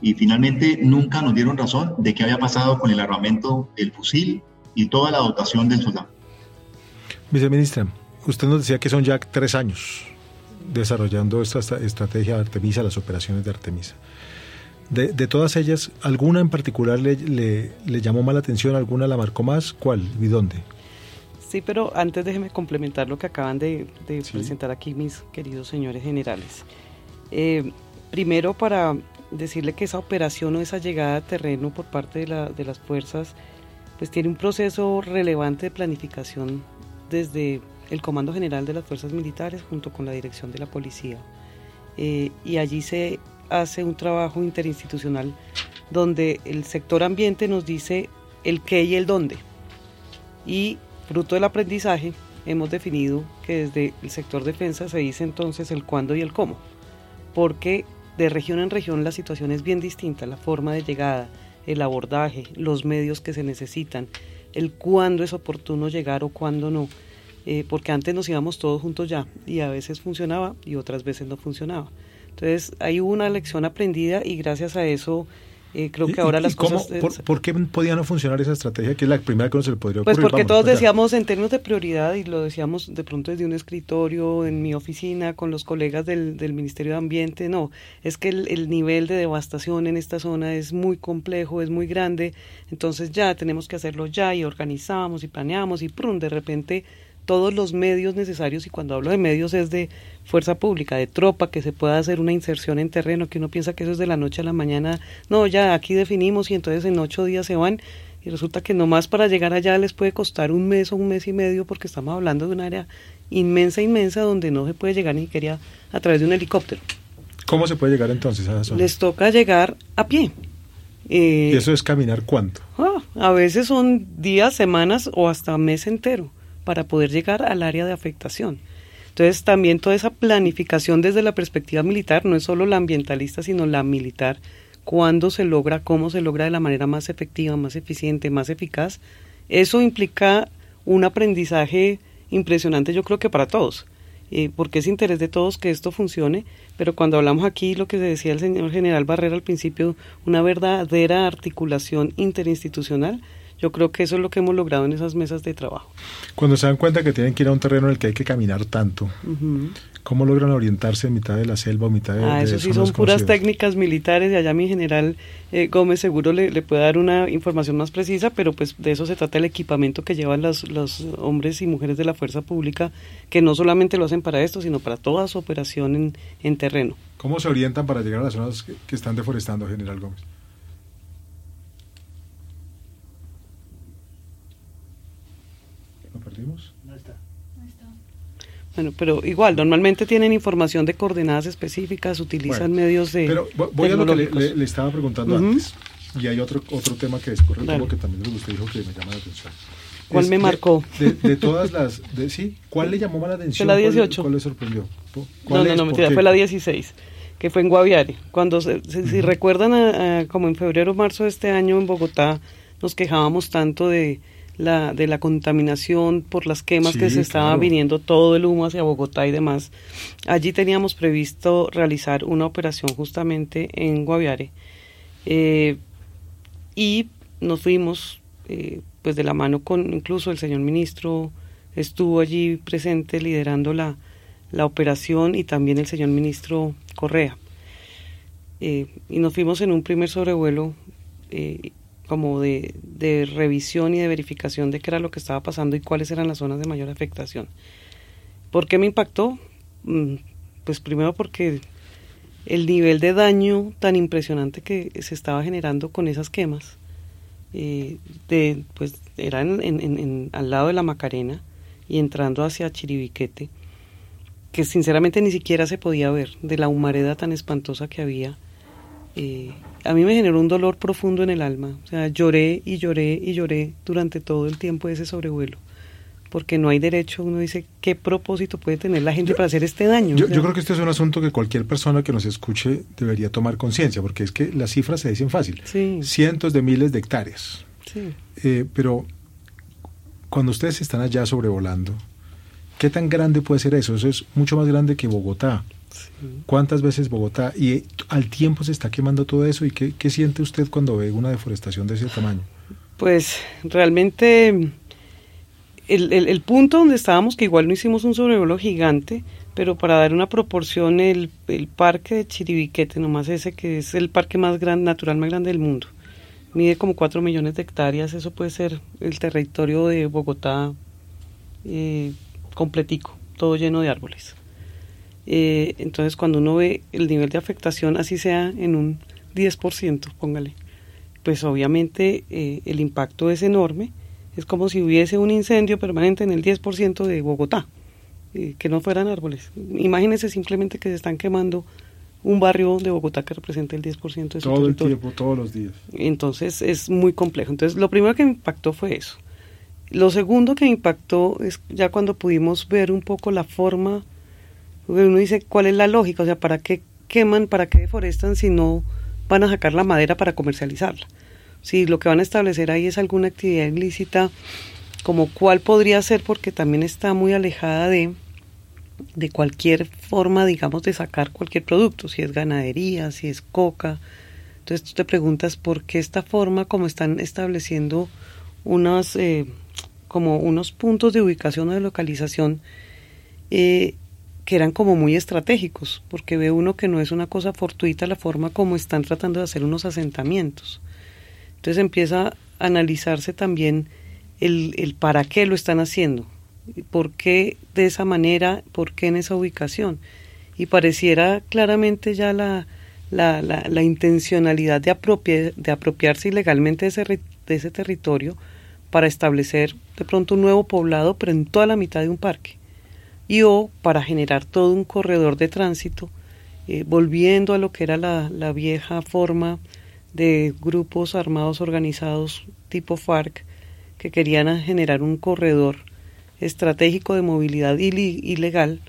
Y finalmente nunca nos dieron razón de qué había pasado con el armamento, el fusil y toda la dotación del soldado. Viceministra, usted nos decía que son ya tres años desarrollando esta estrategia de Artemisa, las operaciones de Artemisa. De, todas ellas, ¿alguna en particular le, le, llamó más la atención? ¿Alguna la marcó más? ¿Cuál y dónde? Sí, pero antes déjeme complementar lo que acaban de, presentar aquí mis queridos señores generales. Eh, primero, para decirle que esa operación o esa llegada a terreno por parte de, la, de las fuerzas, pues tiene un proceso relevante de planificación desde el Comando General de las Fuerzas Militares junto con la Dirección de la Policía. Eh, y allí se hace un trabajo interinstitucional donde el sector ambiente nos dice el qué y el dónde. Y fruto del aprendizaje hemos definido que desde el sector defensa se dice entonces el cuándo y el cómo, porque de región en región la situación es bien distinta, la forma de llegada, el abordaje, los medios que se necesitan, el cuándo es oportuno llegar o cuándo no. Eh, porque antes nos íbamos todos juntos ya y a veces funcionaba y otras veces no funcionaba. Entonces hay una lección aprendida y gracias a eso Eh, creo que ahora las cosas... por, qué podía no funcionar esa estrategia, que es la primera que no se le podría pues ocurrir? Pues porque todos decíamos en términos de prioridad, y lo decíamos de pronto desde un escritorio, en mi oficina, con los colegas del, del Ministerio de Ambiente, no, es que el, el, nivel de devastación en esta zona es muy complejo, es muy grande, entonces ya tenemos que hacerlo ya, y organizamos, y planeamos, y prum, de repente todos los medios necesarios, y cuando hablo de medios es de fuerza pública, de tropa, que se pueda hacer una inserción en terreno, que uno piensa que eso es de la noche a la mañana, no, ya aquí definimos y entonces en ocho días se van, y resulta que nomás para llegar allá les puede costar un mes o un mes y medio, porque estamos hablando de un área inmensa, inmensa, donde no se puede llegar ni siquiera a través de un helicóptero. ¿Cómo se puede llegar entonces a esa zona? Les toca llegar a pie. ¿Y eso es caminar cuánto? Ah, a veces son días, semanas o hasta mes entero para poder llegar al área de afectación. Entonces también toda esa planificación desde la perspectiva militar, no es solo la ambientalista, sino la militar, cuándo se logra, cómo se logra de la manera más efectiva, más eficiente, más eficaz, eso implica un aprendizaje impresionante yo creo que para todos, eh, porque es interés de todos que esto funcione, pero cuando hablamos aquí, lo que decía el señor general Barrera al principio, una verdadera articulación interinstitucional, yo creo que eso es lo que hemos logrado en esas mesas de trabajo. Cuando se dan cuenta que tienen que ir a un terreno en el que hay que caminar tanto, ¿cómo logran orientarse en mitad de la selva o mitad de... Ah, eso sí son puras técnicas militares y allá mi general eh, Gómez seguro le, le, puede dar una información más precisa, pero pues de eso se trata el equipamiento que llevan los, los hombres y mujeres de la fuerza pública, que no solamente lo hacen para esto, sino para toda su operación en, en terreno. ¿Cómo se orientan para llegar a las zonas que, que están deforestando, general Gómez? Perdimos? No está. Bueno, pero igual, normalmente tienen información de coordenadas específicas, utilizan medios de. Pero voy a lo que le, estaba preguntando antes. Y hay otro otro tema que descorre claro. que también usted dijo que me llama la atención. ¿Cuál me marcó? De, todas las. De, sí, ¿cuál le llamó más la atención? Fue la 18. ¿Cuál, le sorprendió? no, no, no, mentira, fue la 16, que fue en Guaviare. Cuando, si recuerdan, como en febrero o marzo de este año en Bogotá, nos quejábamos tanto de la, de la contaminación por las quemas que se estaba viniendo todo el humo hacia Bogotá y demás. Allí teníamos previsto realizar una operación justamente en Guaviare eh, y nos fuimos eh, pues de la mano con incluso el señor ministro estuvo allí presente liderando la, la operación y también el señor ministro Correa. Eh, y nos fuimos en un primer sobrevuelo como de, de, revisión y de verificación de qué era lo que estaba pasando y cuáles eran las zonas de mayor afectación. ¿Por qué me impactó? Mm, pues primero porque el nivel de daño tan impresionante que se estaba generando con esas quemas, eh, de, pues era al lado de la Macarena y entrando hacia Chiribiquete, que sinceramente ni siquiera se podía ver de la humareda tan espantosa que había. Eh, a mí me generó un dolor profundo en el alma. O sea, lloré y lloré y lloré durante todo el tiempo de ese sobrevuelo. Porque no hay derecho, uno dice, ¿qué propósito puede tener la gente para hacer este daño? Yo, creo que este es un asunto que cualquier persona que nos escuche debería tomar conciencia, porque es que las cifras se dicen fácil. Cientos de miles de hectáreas. Eh, pero cuando ustedes están allá sobrevolando, ¿qué tan grande puede ser eso? Eso es mucho más grande que Bogotá. ¿Cuántas veces Bogotá? Y al tiempo se está quemando todo eso. ¿Y qué, siente usted cuando ve una deforestación de ese tamaño? Pues realmente el, punto donde estábamos, que igual no hicimos un sobrevuelo gigante, pero para dar una proporción, el, parque de Chiribiquete, nomás ese que es el parque más natural más grande del mundo, mide como 4 millones de hectáreas, eso puede ser el territorio de Bogotá eh, completico, todo lleno de árboles. Eh, entonces, cuando uno ve el nivel de afectación, así sea en un 10%, póngale, pues obviamente eh, el impacto es enorme. Es como si hubiese un incendio permanente en el 10% de Bogotá, eh, que no fueran árboles. Imagínense simplemente que se están quemando un barrio de Bogotá que representa el 10% de su Todo el tiempo, todos los días. Entonces es muy complejo. Entonces lo primero que me impactó fue eso. Lo segundo que me impactó es ya cuando pudimos ver un poco la forma uno dice, ¿cuál es la lógica? O sea, ¿para qué queman, para qué deforestan si no van a sacar la madera para comercializarla? Si lo que van a establecer ahí es alguna actividad ilícita, como cuál podría ser, porque también está muy alejada de, de cualquier forma, digamos, de sacar cualquier producto, si es ganadería, si es coca, Entonces tú te preguntas por qué esta forma, como están estableciendo unos, eh, como unos puntos de ubicación o de localización eh, que eran como muy estratégicos, porque ve uno que no es una cosa fortuita la forma como están tratando de hacer unos asentamientos. Entonces empieza a analizarse también el, el para qué lo están haciendo, por qué de esa manera, por qué en esa ubicación. Y pareciera claramente ya la, la, la, intencionalidad de, de apropiarse ilegalmente de ese, de ese territorio para establecer de pronto un nuevo poblado, pero en toda la mitad de un parque. Y o para generar todo un corredor de tránsito, eh, volviendo a lo que era la, la vieja forma de grupos armados organizados tipo FARC que querían generar un corredor estratégico de movilidad ilegal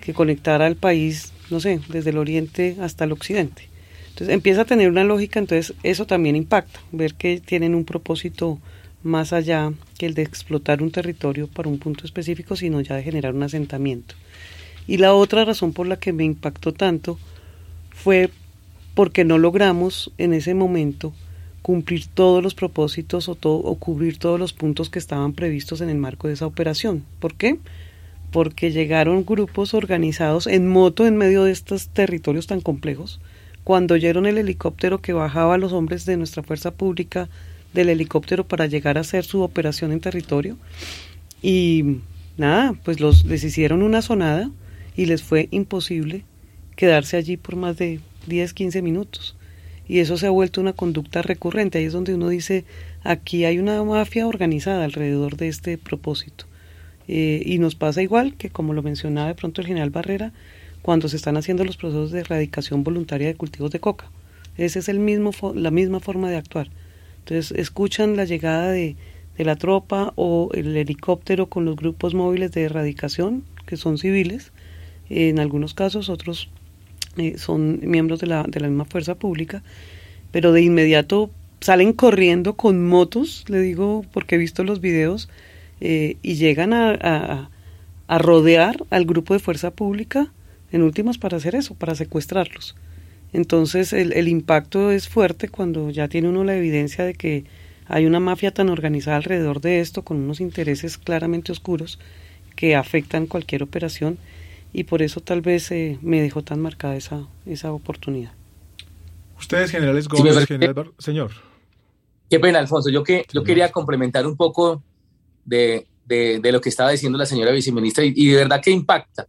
que conectara al país, no sé, desde el oriente hasta el occidente. Entonces empieza a tener una lógica, entonces eso también impacta, ver que tienen un propósito más allá que el de explotar un territorio para un punto específico, sino ya de generar un asentamiento. Y la otra razón por la que me impactó tanto fue porque no logramos en ese momento cumplir todos los propósitos o, todo, o cubrir todos los puntos que estaban previstos en el marco de esa operación. ¿Por qué? Porque llegaron grupos organizados en moto en medio de estos territorios tan complejos. Cuando oyeron el helicóptero que bajaba a los hombres de nuestra fuerza pública del helicóptero para llegar a hacer su operación en territorio. Y nada, pues los, les hicieron una sonada y les fue imposible quedarse allí por más de 10, 15 minutos. Y eso se ha vuelto una conducta recurrente. Ahí es donde uno dice, aquí hay una mafia organizada alrededor de este propósito. Eh, y nos pasa igual que, como lo mencionaba de pronto el general Barrera, cuando se están haciendo los procesos de erradicación voluntaria de cultivos de coca. Esa es el mismo, la misma forma de actuar. Entonces, escuchan la llegada de, de la tropa o el helicóptero con los grupos móviles de erradicación, que son civiles, en algunos casos, otros eh, son miembros de la, de la misma fuerza pública, pero de inmediato salen corriendo con motos, le digo porque he visto los videos, eh, y llegan a, a, rodear al grupo de fuerza pública, en últimas para hacer eso, para secuestrarlos. Entonces el, el impacto es fuerte cuando ya tiene uno la evidencia de que hay una mafia tan organizada alrededor de esto, con unos intereses claramente oscuros que afectan cualquier operación y por eso tal vez eh, me dejó tan marcada esa, esa oportunidad. Ustedes, generales Gómez, señor. Qué pena, Alfonso. Yo, que, yo quería complementar un poco de, de, de, lo que estaba diciendo la señora viceministra y, de verdad que impacta.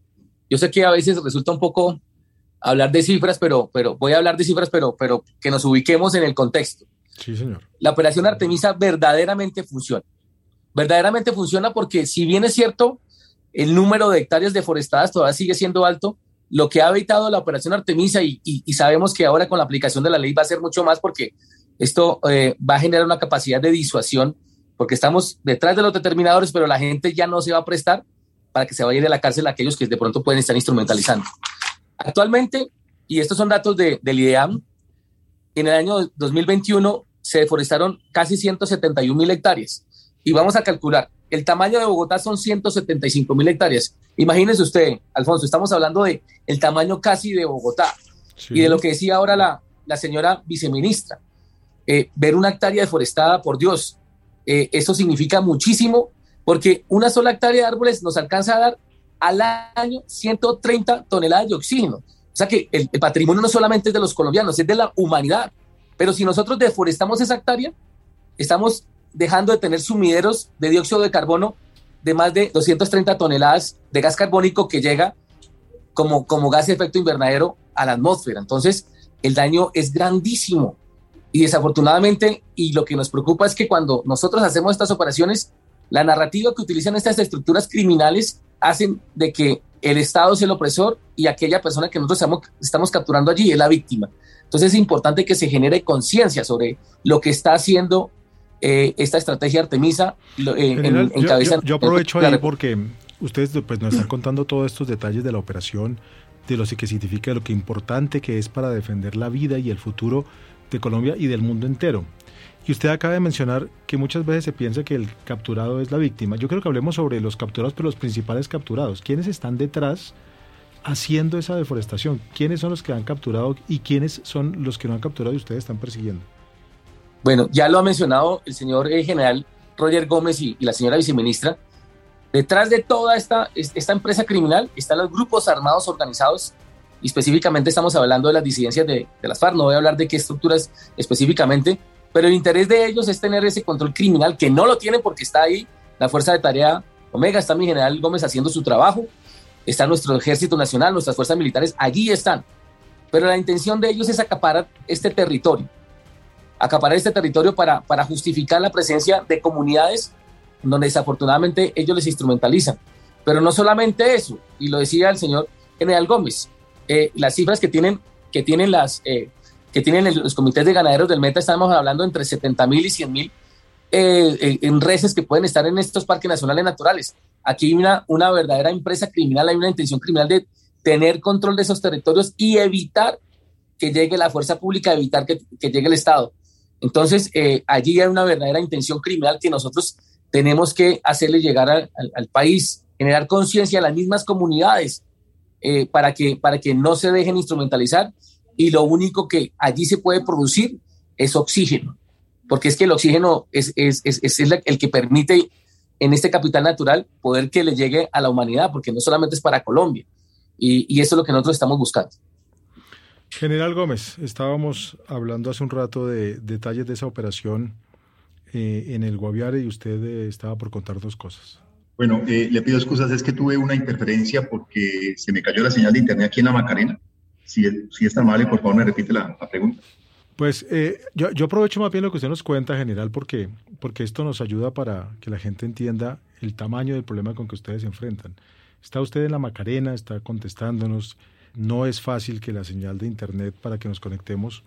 Yo sé que a veces resulta un poco hablar de cifras, pero, pero voy a hablar de cifras, pero, pero que nos ubiquemos en el contexto. Sí, señor. La operación Artemisa verdaderamente funciona. Verdaderamente funciona porque si bien es cierto, el número de hectáreas deforestadas todavía sigue siendo alto, lo que ha evitado la operación Artemisa y, sabemos que ahora con la aplicación de la ley va a ser mucho más porque esto eh, va a generar una capacidad de disuasión porque estamos detrás de los determinadores, pero la gente ya no se va a prestar para que se vaya a ir a la cárcel aquellos que de pronto pueden estar instrumentalizando. Actualmente, y estos son datos de, del IDEAM, en el año 2021 se deforestaron casi 171 mil hectáreas. Y vamos a calcular, el tamaño de Bogotá son 175 mil hectáreas. Imagínese usted, Alfonso, estamos hablando de el tamaño casi de Bogotá y de lo que decía ahora la, la señora viceministra. Eh, ver una hectárea deforestada, por Dios, eh, esto significa muchísimo porque una sola hectárea de árboles nos alcanza a dar al año 130 toneladas de oxígeno. O sea que el, el patrimonio no solamente es de los colombianos, es de la humanidad. Pero si nosotros deforestamos esa hectárea, estamos dejando de tener sumideros de dióxido de carbono de más de 230 toneladas de gas carbónico que llega como, como gas de efecto invernadero a la atmósfera. Entonces, el daño es grandísimo. Y desafortunadamente, y lo que nos preocupa es que cuando nosotros hacemos estas operaciones, la narrativa que utilizan estas estructuras criminales hacen de que el Estado es el opresor y aquella persona que nosotros estamos, estamos capturando allí es la víctima. Entonces es importante que se genere conciencia sobre lo que está haciendo eh, esta estrategia Artemisa eh, en, cabeza. Yo, aprovecho ahí porque ustedes pues, nos están contando todos estos detalles de la operación, de lo que significa, de lo que importante que es para defender la vida y el futuro de Colombia y del mundo entero. Y usted acaba de mencionar que muchas veces se piensa que el capturado es la víctima. Yo creo que hablemos sobre los capturados, pero los principales capturados. ¿Quiénes están detrás haciendo esa deforestación? ¿Quiénes son los que han capturado y quiénes son los que no han capturado y ustedes están persiguiendo? Bueno, ya lo ha mencionado el señor eh, general Roger Gómez y, la señora viceministra. Detrás de toda esta, esta empresa criminal están los grupos armados organizados y específicamente estamos hablando de las disidencias de, de las FARC. No voy a hablar de qué estructuras específicamente, pero el interés de ellos es tener ese control criminal que no lo tienen porque está ahí la Fuerza de Tarea Omega, está mi general Gómez haciendo su trabajo, está nuestro Ejército Nacional, nuestras fuerzas militares, allí están. Pero la intención de ellos es acaparar este territorio, acaparar este territorio para, para justificar la presencia de comunidades donde desafortunadamente ellos les instrumentalizan. Pero no solamente eso, y lo decía el señor general Gómez, eh, las cifras que tienen, que tienen las... Eh, que tienen los comités de ganaderos del Meta, estamos hablando entre 70 mil y 100 mil eh, en reses que pueden estar en estos parques nacionales naturales. Aquí hay una, una verdadera empresa criminal, hay una intención criminal de tener control de esos territorios y evitar que llegue la fuerza pública, evitar que, llegue el Estado. Entonces, eh, allí hay una verdadera intención criminal que nosotros tenemos que hacerle llegar al, país, generar conciencia a las mismas comunidades eh, para, que, para que no se dejen instrumentalizar y lo único que allí se puede producir es oxígeno, porque es que el oxígeno es, es, es, es el que permite en este capital natural poder que le llegue a la humanidad, porque no solamente es para Colombia, y, y eso es lo que nosotros estamos buscando. General Gómez, estábamos hablando hace un rato de detalles de esa operación eh, en el Guaviare y usted eh, estaba por contar dos cosas. Bueno, eh, le pido excusas, es que tuve una interferencia porque se me cayó la señal de internet aquí en la Macarena si, si es tan por favor, me repite la, pregunta. Pues eh, yo, yo, aprovecho más bien lo que usted nos cuenta, general, porque, porque esto nos ayuda para que la gente entienda el tamaño del problema con que ustedes se enfrentan. Está usted en la Macarena, está contestándonos. No es fácil que la señal de Internet para que nos conectemos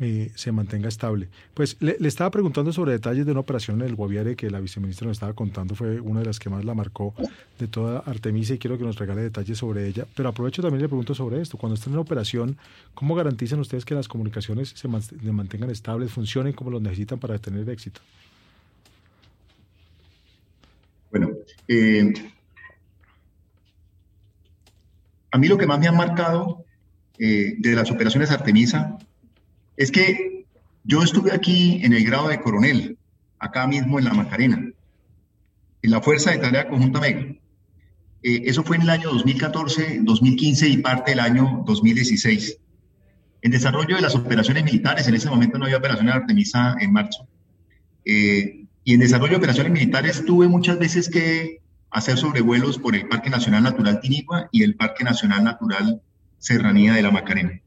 eh, se mantenga estable. Pues le, estaba preguntando sobre detalles de una operación en el Guaviare que la viceministra nos estaba contando, fue una de las que más la marcó de toda Artemisa y quiero que nos regale detalles sobre ella. Pero aprovecho también le pregunto sobre esto. Cuando están en operación, ¿cómo garantizan ustedes que las comunicaciones se mantengan estables, funcionen como lo necesitan para tener éxito? Bueno, eh, a mí lo que más me ha marcado eh, de las operaciones Artemisa es que yo estuve aquí en el grado de coronel, acá mismo en la Macarena, en la Fuerza de Tarea Conjunta Mega. Eh, eso fue en el año 2014, 2015 y parte del año 2016. En desarrollo de las operaciones militares, en ese momento no había operaciones Artemisa en marzo. Eh, y en desarrollo de operaciones militares tuve muchas veces que hacer sobrevuelos por el Parque Nacional Natural Tinigua y el Parque Nacional Natural Serranía de la Macarena.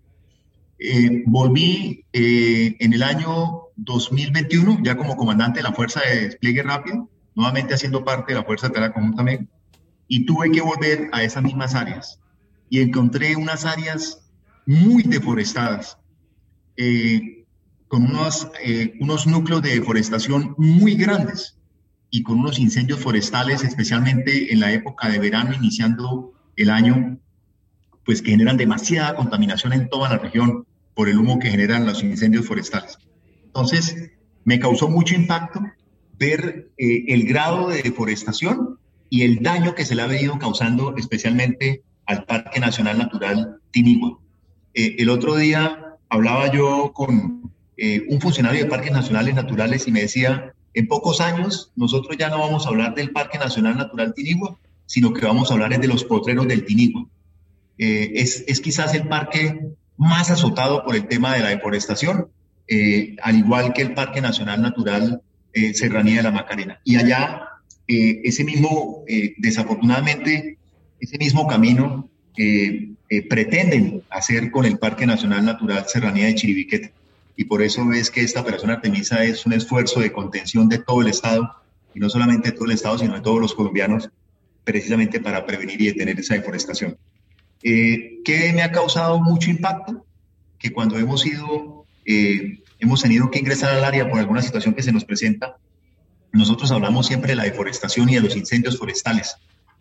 Eh, volví eh, en el año 2021, ya como comandante de la Fuerza de Despliegue Rápido, nuevamente haciendo parte de la Fuerza de Tarea Conjunta y tuve que volver a esas mismas áreas. Y encontré unas áreas muy deforestadas, eh, con unos, unos núcleos de deforestación muy grandes y con unos incendios forestales, especialmente en la época de verano, iniciando el año pues que generan demasiada contaminación en toda la región por el humo que generan los incendios forestales. Entonces, me causó mucho impacto ver eh, el grado de deforestación y el daño que se le ha venido causando especialmente al Parque Nacional Natural Tinigua. Eh, el otro día hablaba yo con eh, un funcionario de Parques Nacionales Naturales y me decía, en pocos años nosotros ya no vamos a hablar del Parque Nacional Natural Tinigua, sino que vamos a hablar de los potreros del Tinigua. Eh, es, quizás el parque más azotado por el tema de la deforestación, eh, al igual que el Parque Nacional Natural eh, Serranía de la Macarena. Y allá, ese mismo, desafortunadamente, ese mismo camino pretenden hacer con el Parque Nacional Natural Serranía de Chiribiquete. Y por eso es que esta operación Artemisa es un esfuerzo de contención de todo el Estado, y no solamente de todo el Estado, sino de todos los colombianos, precisamente para prevenir y detener esa deforestación. Eh, ¿Qué me ha causado mucho impacto? Que cuando hemos ido, eh, hemos tenido que ingresar al área por alguna situación que se nos presenta, nosotros hablamos siempre de la deforestación y de los incendios forestales,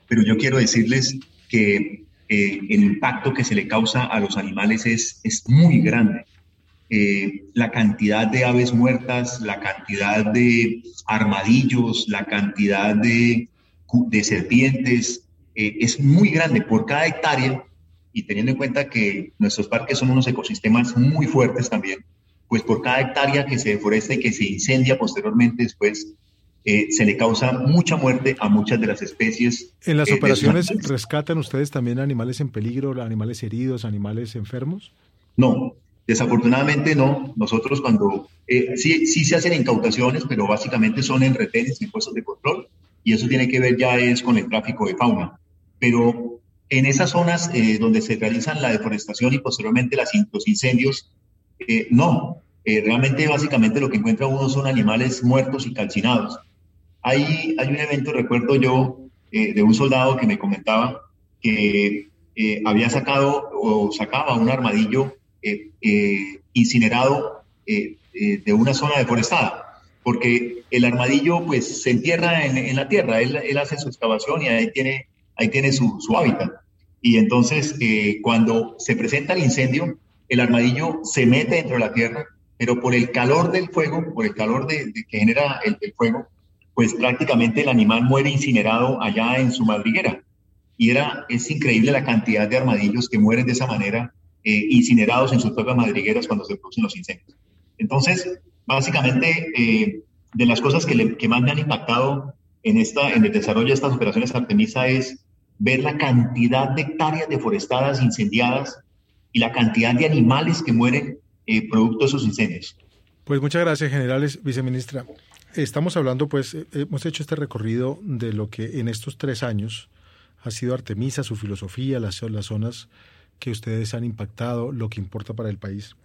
pero yo quiero decirles que eh, el impacto que se le causa a los animales es, es muy grande. la cantidad de aves muertas, la cantidad de armadillos, la cantidad de, de serpientes, es muy grande. Por cada hectárea y teniendo en cuenta que nuestros parques son unos ecosistemas muy fuertes también, pues por cada hectárea que se deforesta y que se incendia posteriormente después, eh, se le causa mucha muerte a muchas de las especies. ¿En las eh, operaciones rescatan ustedes también animales en peligro, animales heridos, animales enfermos? No, desafortunadamente no. Nosotros cuando, eh, sí, sí se hacen incautaciones, pero básicamente son en retenes y puestos de control, y eso tiene que ver ya es con el tráfico de fauna. Pero en esas zonas donde se realizan la deforestación y posteriormente las, los incendios, no, realmente básicamente lo que encuentra uno son animales muertos y calcinados. Hay, hay un evento, recuerdo yo, eh, de un soldado que me comentaba que eh, había sacado o sacaba un armadillo eh, incinerado de una zona deforestada, porque el armadillo pues se entierra en, la tierra, él, él, hace su excavación y ahí tiene, ahí tiene su, su hábitat. Y entonces cuando se presenta el incendio, el armadillo se mete dentro de la tierra, pero por el calor del fuego, por el calor de, que genera el, el fuego, pues prácticamente el animal muere incinerado allá en su madriguera. Y era, es increíble la cantidad de armadillos que mueren de esa manera, eh, incinerados en sus propias madrigueras cuando se producen los incendios. Entonces, básicamente, eh, de las cosas que, que, más me han impactado en, esta, en el desarrollo de estas operaciones Artemisa es ver la cantidad de hectáreas deforestadas, incendiadas y la cantidad de animales que mueren eh, producto de esos incendios. Pues muchas gracias, generales, viceministra. Estamos hablando, pues, eh, hemos hecho este recorrido de lo que en estos tres años ha sido Artemisa, su filosofía, las, las zonas que ustedes han impactado, lo que importa para el país.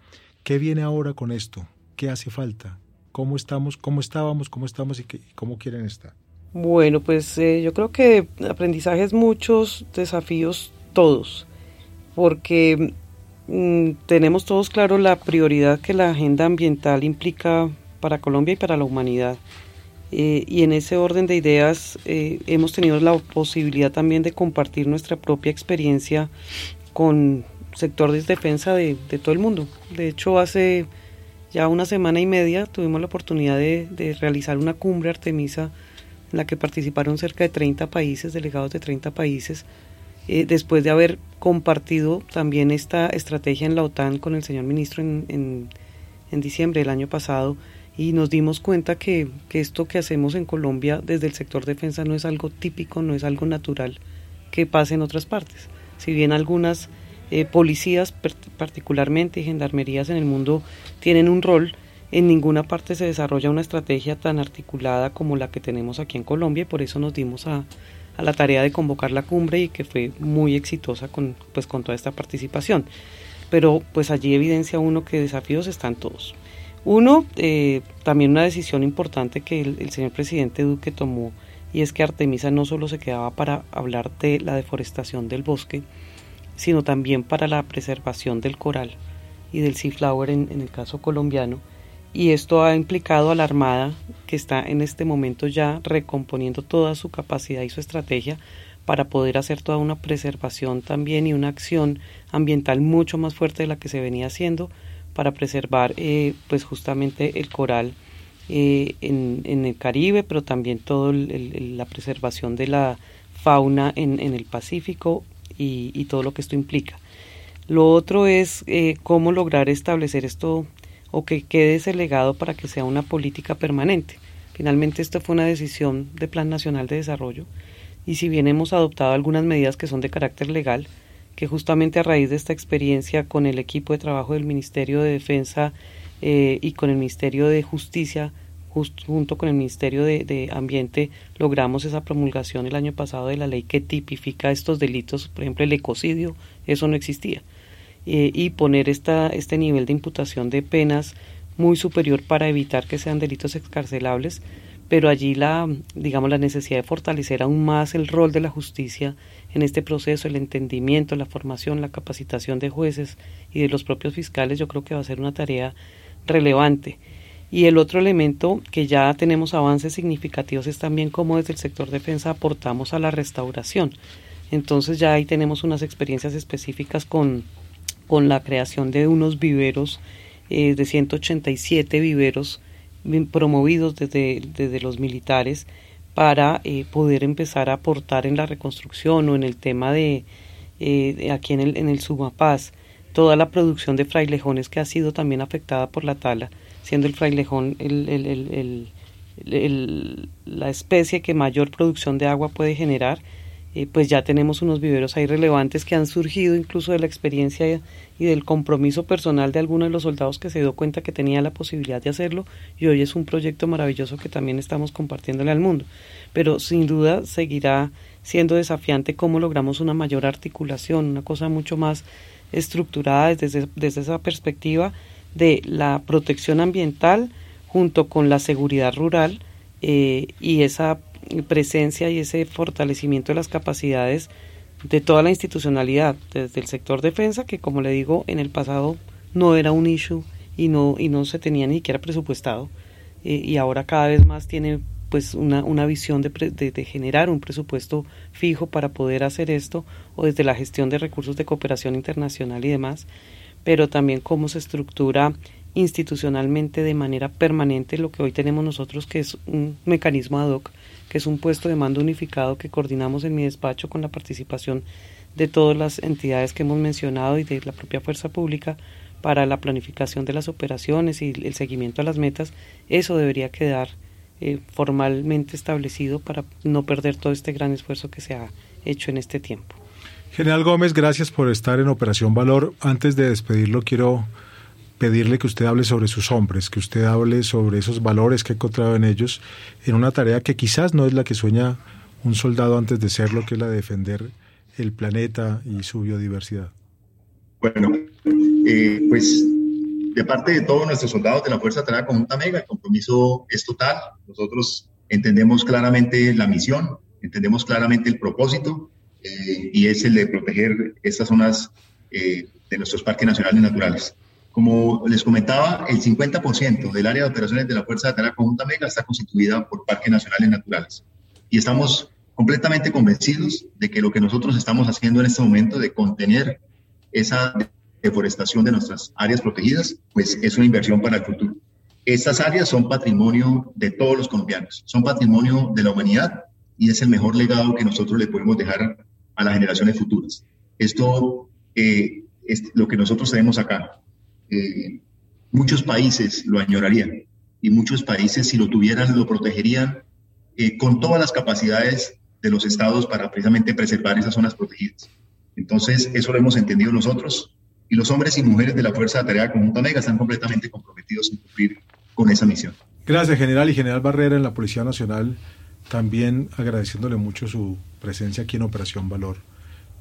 ¿Qué viene ahora con esto? ¿Qué hace falta? ¿Cómo estamos? ¿Cómo estábamos? ¿Cómo estamos y, cómo quieren estar? Bueno, pues eh, yo creo que aprendizajes muchos, desafíos todos, porque mm, tenemos todos claro la prioridad que la agenda ambiental implica para Colombia y para la humanidad. Eh, y en ese orden de ideas eh, hemos tenido la posibilidad también de compartir nuestra propia experiencia con sector de defensa de, todo el mundo. De hecho, hace ya una semana y media tuvimos la oportunidad de, realizar una cumbre Artemisa en la que participaron cerca de 30 países, delegados de 30 países, eh, después de haber compartido también esta estrategia en la OTAN con el señor ministro en, en diciembre del año pasado y nos dimos cuenta que, esto que hacemos en Colombia desde el sector defensa no es algo típico, no es algo natural que pase en otras partes. Si bien algunas eh, policías particularmente y gendarmerías en el mundo tienen un rol, en ninguna parte se desarrolla una estrategia tan articulada como la que tenemos aquí en Colombia y por eso nos dimos a, la tarea de convocar la cumbre y que fue muy exitosa con, pues, con toda esta participación. Pero pues allí evidencia uno que desafíos están todos. Uno, eh, también una decisión importante que el, señor presidente Duque tomó y es que Artemisa no solo se quedaba para hablar de la deforestación del bosque, sino también para la preservación del coral y del sea flower en, en el caso colombiano. Y esto ha implicado a la Armada, que está en este momento ya recomponiendo toda su capacidad y su estrategia para poder hacer toda una preservación también y una acción ambiental mucho más fuerte de la que se venía haciendo para preservar eh, pues justamente el coral eh, en, el Caribe, pero también toda la preservación de la fauna en, el Pacífico y, y, todo lo que esto implica. Lo otro es eh, cómo lograr establecer esto o que quede ese legado para que sea una política permanente. Finalmente, esta fue una decisión de Plan Nacional de Desarrollo y si bien hemos adoptado algunas medidas que son de carácter legal, que justamente a raíz de esta experiencia con el equipo de trabajo del Ministerio de Defensa eh, y con el Ministerio de Justicia, junto con el Ministerio de, Ambiente, logramos esa promulgación el año pasado de la ley que tipifica estos delitos, por ejemplo el ecocidio, eso no existía, eh, y poner esta, este nivel de imputación de penas muy superior para evitar que sean delitos excarcelables, pero allí la, digamos, la necesidad de fortalecer aún más el rol de la justicia en este proceso, el entendimiento, la formación, la capacitación de jueces y de los propios fiscales, yo creo que va a ser una tarea relevante. Y el otro elemento que ya tenemos avances significativos es también cómo desde el sector defensa aportamos a la restauración. Entonces ya ahí tenemos unas experiencias específicas con, con la creación de unos viveros, eh, de 187 viveros promovidos desde, desde los militares, para eh, poder empezar a aportar en la reconstrucción o en el tema de, eh, aquí en el, en el Sumapaz, toda la producción de frailejones que ha sido también afectada por la tala, siendo el frailejón el, la especie que mayor producción de agua puede generar, eh, pues ya tenemos unos viveros ahí relevantes que han surgido incluso de la experiencia y del compromiso personal de algunos de los soldados que se dio cuenta que tenía la posibilidad de hacerlo y hoy es un proyecto maravilloso que también estamos compartiéndole al mundo. Pero sin duda seguirá siendo desafiante cómo logramos una mayor articulación, una cosa mucho más estructurada desde, desde esa perspectiva de la protección ambiental junto con la seguridad rural eh, y esa presencia y ese fortalecimiento de las capacidades de toda la institucionalidad, desde el sector defensa, que como le digo, en el pasado no era un issue y no, y no se tenía ni siquiera presupuestado, eh, y ahora cada vez más tiene pues una, una visión de, de, generar un presupuesto fijo para poder hacer esto, o desde la gestión de recursos de cooperación internacional y demás, pero también cómo se estructura institucionalmente de manera permanente lo que hoy tenemos nosotros, que es un mecanismo ad hoc, que es un puesto de mando unificado que coordinamos en mi despacho con la participación de todas las entidades que hemos mencionado y de la propia fuerza pública para la planificación de las operaciones y el seguimiento a las metas, eso debería quedar eh, formalmente establecido para no perder todo este gran esfuerzo que se ha hecho en este tiempo. General Gómez, gracias por estar en Operación Valor. Antes de despedirlo, quiero pedirle que usted hable sobre sus hombres, que usted hable sobre esos valores que ha encontrado en ellos, en una tarea que quizás no es la que sueña un soldado antes de serlo, que es la de defender el planeta y su biodiversidad. Bueno, eh, pues de parte de todos nuestros soldados de la Fuerza Tarea Conjunta Mega, el compromiso es total. Nosotros entendemos claramente la misión, entendemos claramente el propósito eh, y es el de proteger estas zonas eh, de nuestros parques nacionales naturales. Como les comentaba, el 50% del área de operaciones de la Fuerza de Tarea Conjunta Mega está constituida por parques nacionales naturales. Y estamos completamente convencidos de que lo que nosotros estamos haciendo en este momento de contener esa deforestación de nuestras áreas protegidas, pues es una inversión para el futuro. Estas áreas son patrimonio de todos los colombianos, son patrimonio de la humanidad y es el mejor legado que nosotros le podemos dejar a las generaciones futuras. Esto eh, es lo que nosotros tenemos acá. Eh, muchos países lo añorarían y muchos países si lo tuvieran lo protegerían eh, con todas las capacidades de los estados para precisamente preservar esas zonas protegidas. Entonces, eso lo hemos entendido nosotros y los hombres y mujeres de la Fuerza de Tarea Conjunta Mega están completamente comprometidos en cumplir con esa misión. Gracias, general y general Barrera en la Policía Nacional, también agradeciéndole mucho su presencia aquí en Operación Valor.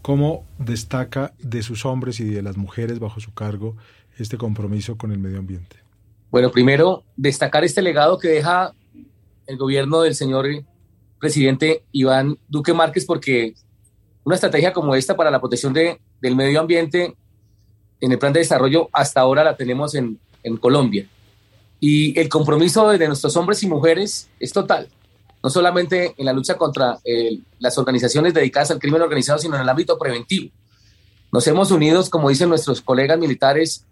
¿Cómo destaca de sus hombres y de las mujeres bajo su cargo este compromiso con el medio ambiente? Bueno, primero, destacar este legado que deja el gobierno del señor presidente Iván Duque Márquez, porque una estrategia como esta para la protección de, del medio ambiente en el plan de desarrollo hasta ahora la tenemos en, en Colombia. Y el compromiso de nuestros hombres y mujeres es total, no solamente en la lucha contra eh, las organizaciones dedicadas al crimen organizado, sino en el ámbito preventivo. Nos hemos unido, como dicen nuestros colegas militares,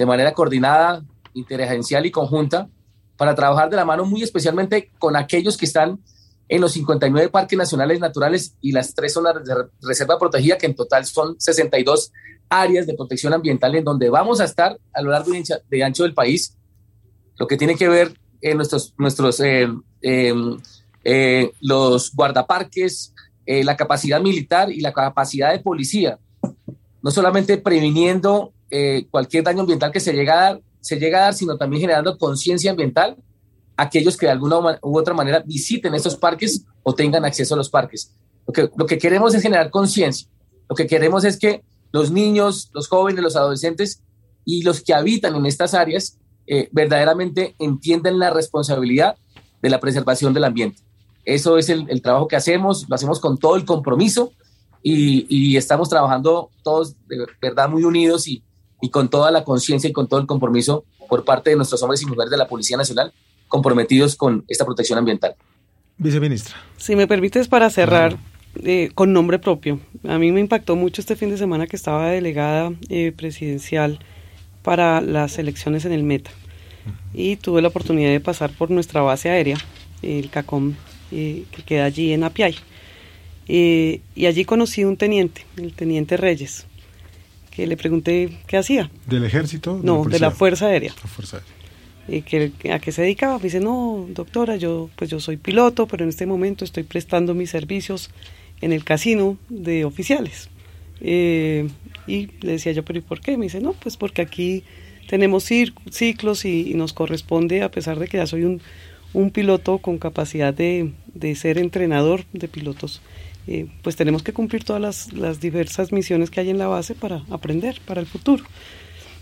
de manera coordinada, interagencial y conjunta para trabajar de la mano muy especialmente con aquellos que están en los 59 parques nacionales naturales y las tres zonas de reserva protegida, que en total son 62 áreas de protección ambiental en donde vamos a estar a lo largo de ancho del país, lo que tiene que ver en nuestros, nuestros eh, em, eh, los guardaparques, eh, la capacidad militar y la capacidad de policía, no solamente previniendo cualquier daño ambiental que se llega a dar, se llega a dar, sino también generando conciencia ambiental aquellos que de alguna u otra manera visiten estos parques o tengan acceso a los parques. Lo que, lo que queremos es generar conciencia. Lo que queremos es que los niños, los jóvenes, los adolescentes y los que habitan en estas áreas eh, verdaderamente entienden la responsabilidad de la preservación del ambiente. Eso es el, trabajo que hacemos, lo hacemos con todo el compromiso y, estamos trabajando todos de verdad muy unidos y, y con toda la conciencia y con todo el compromiso por parte de nuestros hombres y mujeres de la Policía Nacional comprometidos con esta protección ambiental. Viceministra. Si me permites para cerrar, eh, con nombre propio. A mí me impactó mucho este fin de semana que estaba delegada eh, presidencial para las elecciones en el Meta y tuve la oportunidad de pasar por nuestra base aérea, el CACOM, eh, que queda allí en Apiay. y allí conocí un teniente, el teniente Reyes, que le pregunté qué hacía. ¿Del ejército? no, de la Fuerza Aérea. La Fuerza Aérea. Y que, a qué se dedicaba. Me dice, no, doctora, yo, pues yo soy piloto, pero en este momento estoy prestando mis servicios en el casino de oficiales. Eh, y le decía yo, pero ¿y por qué? Me dice, no, pues porque aquí tenemos ciclos y, nos corresponde, a pesar de que ya soy un, un piloto con capacidad de, de ser entrenador de pilotos, eh, pues tenemos que cumplir todas las, las, diversas misiones que hay en la base para aprender para el futuro.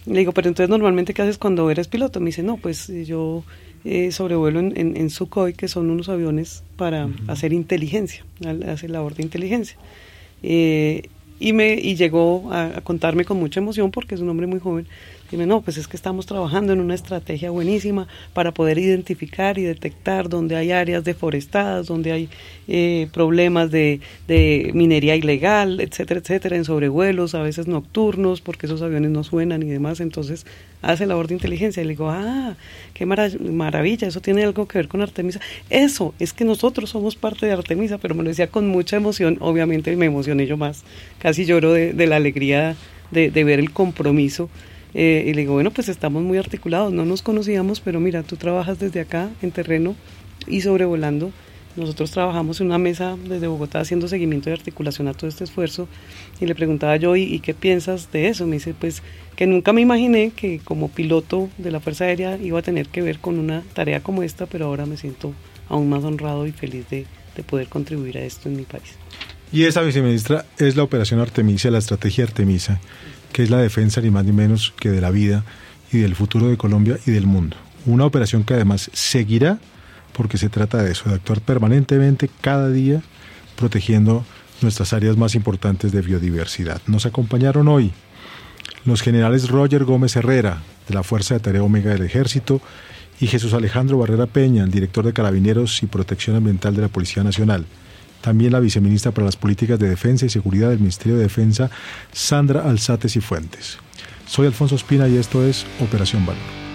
Le digo, pero entonces normalmente ¿qué haces cuando eres piloto? Me dice, no, pues yo eh, sobrevuelo en, en, Sukhoi, que son unos aviones para hacer inteligencia, hacer labor de inteligencia. Eh, y, me, y llegó a, contarme con mucha emoción porque es un hombre muy joven Dime, no, pues es que estamos trabajando en una estrategia buenísima para poder identificar y detectar donde hay áreas deforestadas, donde hay eh, problemas de, de, minería ilegal, etcétera, etcétera, en sobrevuelos, a veces nocturnos, porque esos aviones no suenan y demás. Entonces hace labor de inteligencia. Y le digo, ah, qué maravilla, eso tiene algo que ver con Artemisa. Eso, es que nosotros somos parte de Artemisa, pero me lo decía con mucha emoción, obviamente me emocioné yo más, casi lloro de, de la alegría de, de ver el compromiso eh, y le digo, bueno, pues estamos muy articulados, no nos conocíamos, pero mira, tú trabajas desde acá en terreno y sobrevolando. Nosotros trabajamos en una mesa desde Bogotá haciendo seguimiento y articulación a todo este esfuerzo y le preguntaba yo, ¿y, qué piensas de eso? Me dice, pues que nunca me imaginé que como piloto de la Fuerza Aérea iba a tener que ver con una tarea como esta, pero ahora me siento aún más honrado y feliz de, de poder contribuir a esto en mi país. Y esa viceministra es la operación Artemisa, la estrategia Artemisa que es la defensa ni más ni menos que de la vida y del futuro de Colombia y del mundo. Una operación que además seguirá porque se trata de eso, de actuar permanentemente cada día protegiendo nuestras áreas más importantes de biodiversidad. Nos acompañaron hoy los generales Roger Gómez Herrera, de la Fuerza de Tarea Omega del Ejército, y Jesús Alejandro Barrera Peña, el director de Carabineros y Protección Ambiental de la Policía Nacional también la viceministra para las Políticas de Defensa y Seguridad del Ministerio de Defensa, Sandra Alzates y Fuentes. Soy Alfonso Espina y esto es Operación Valor.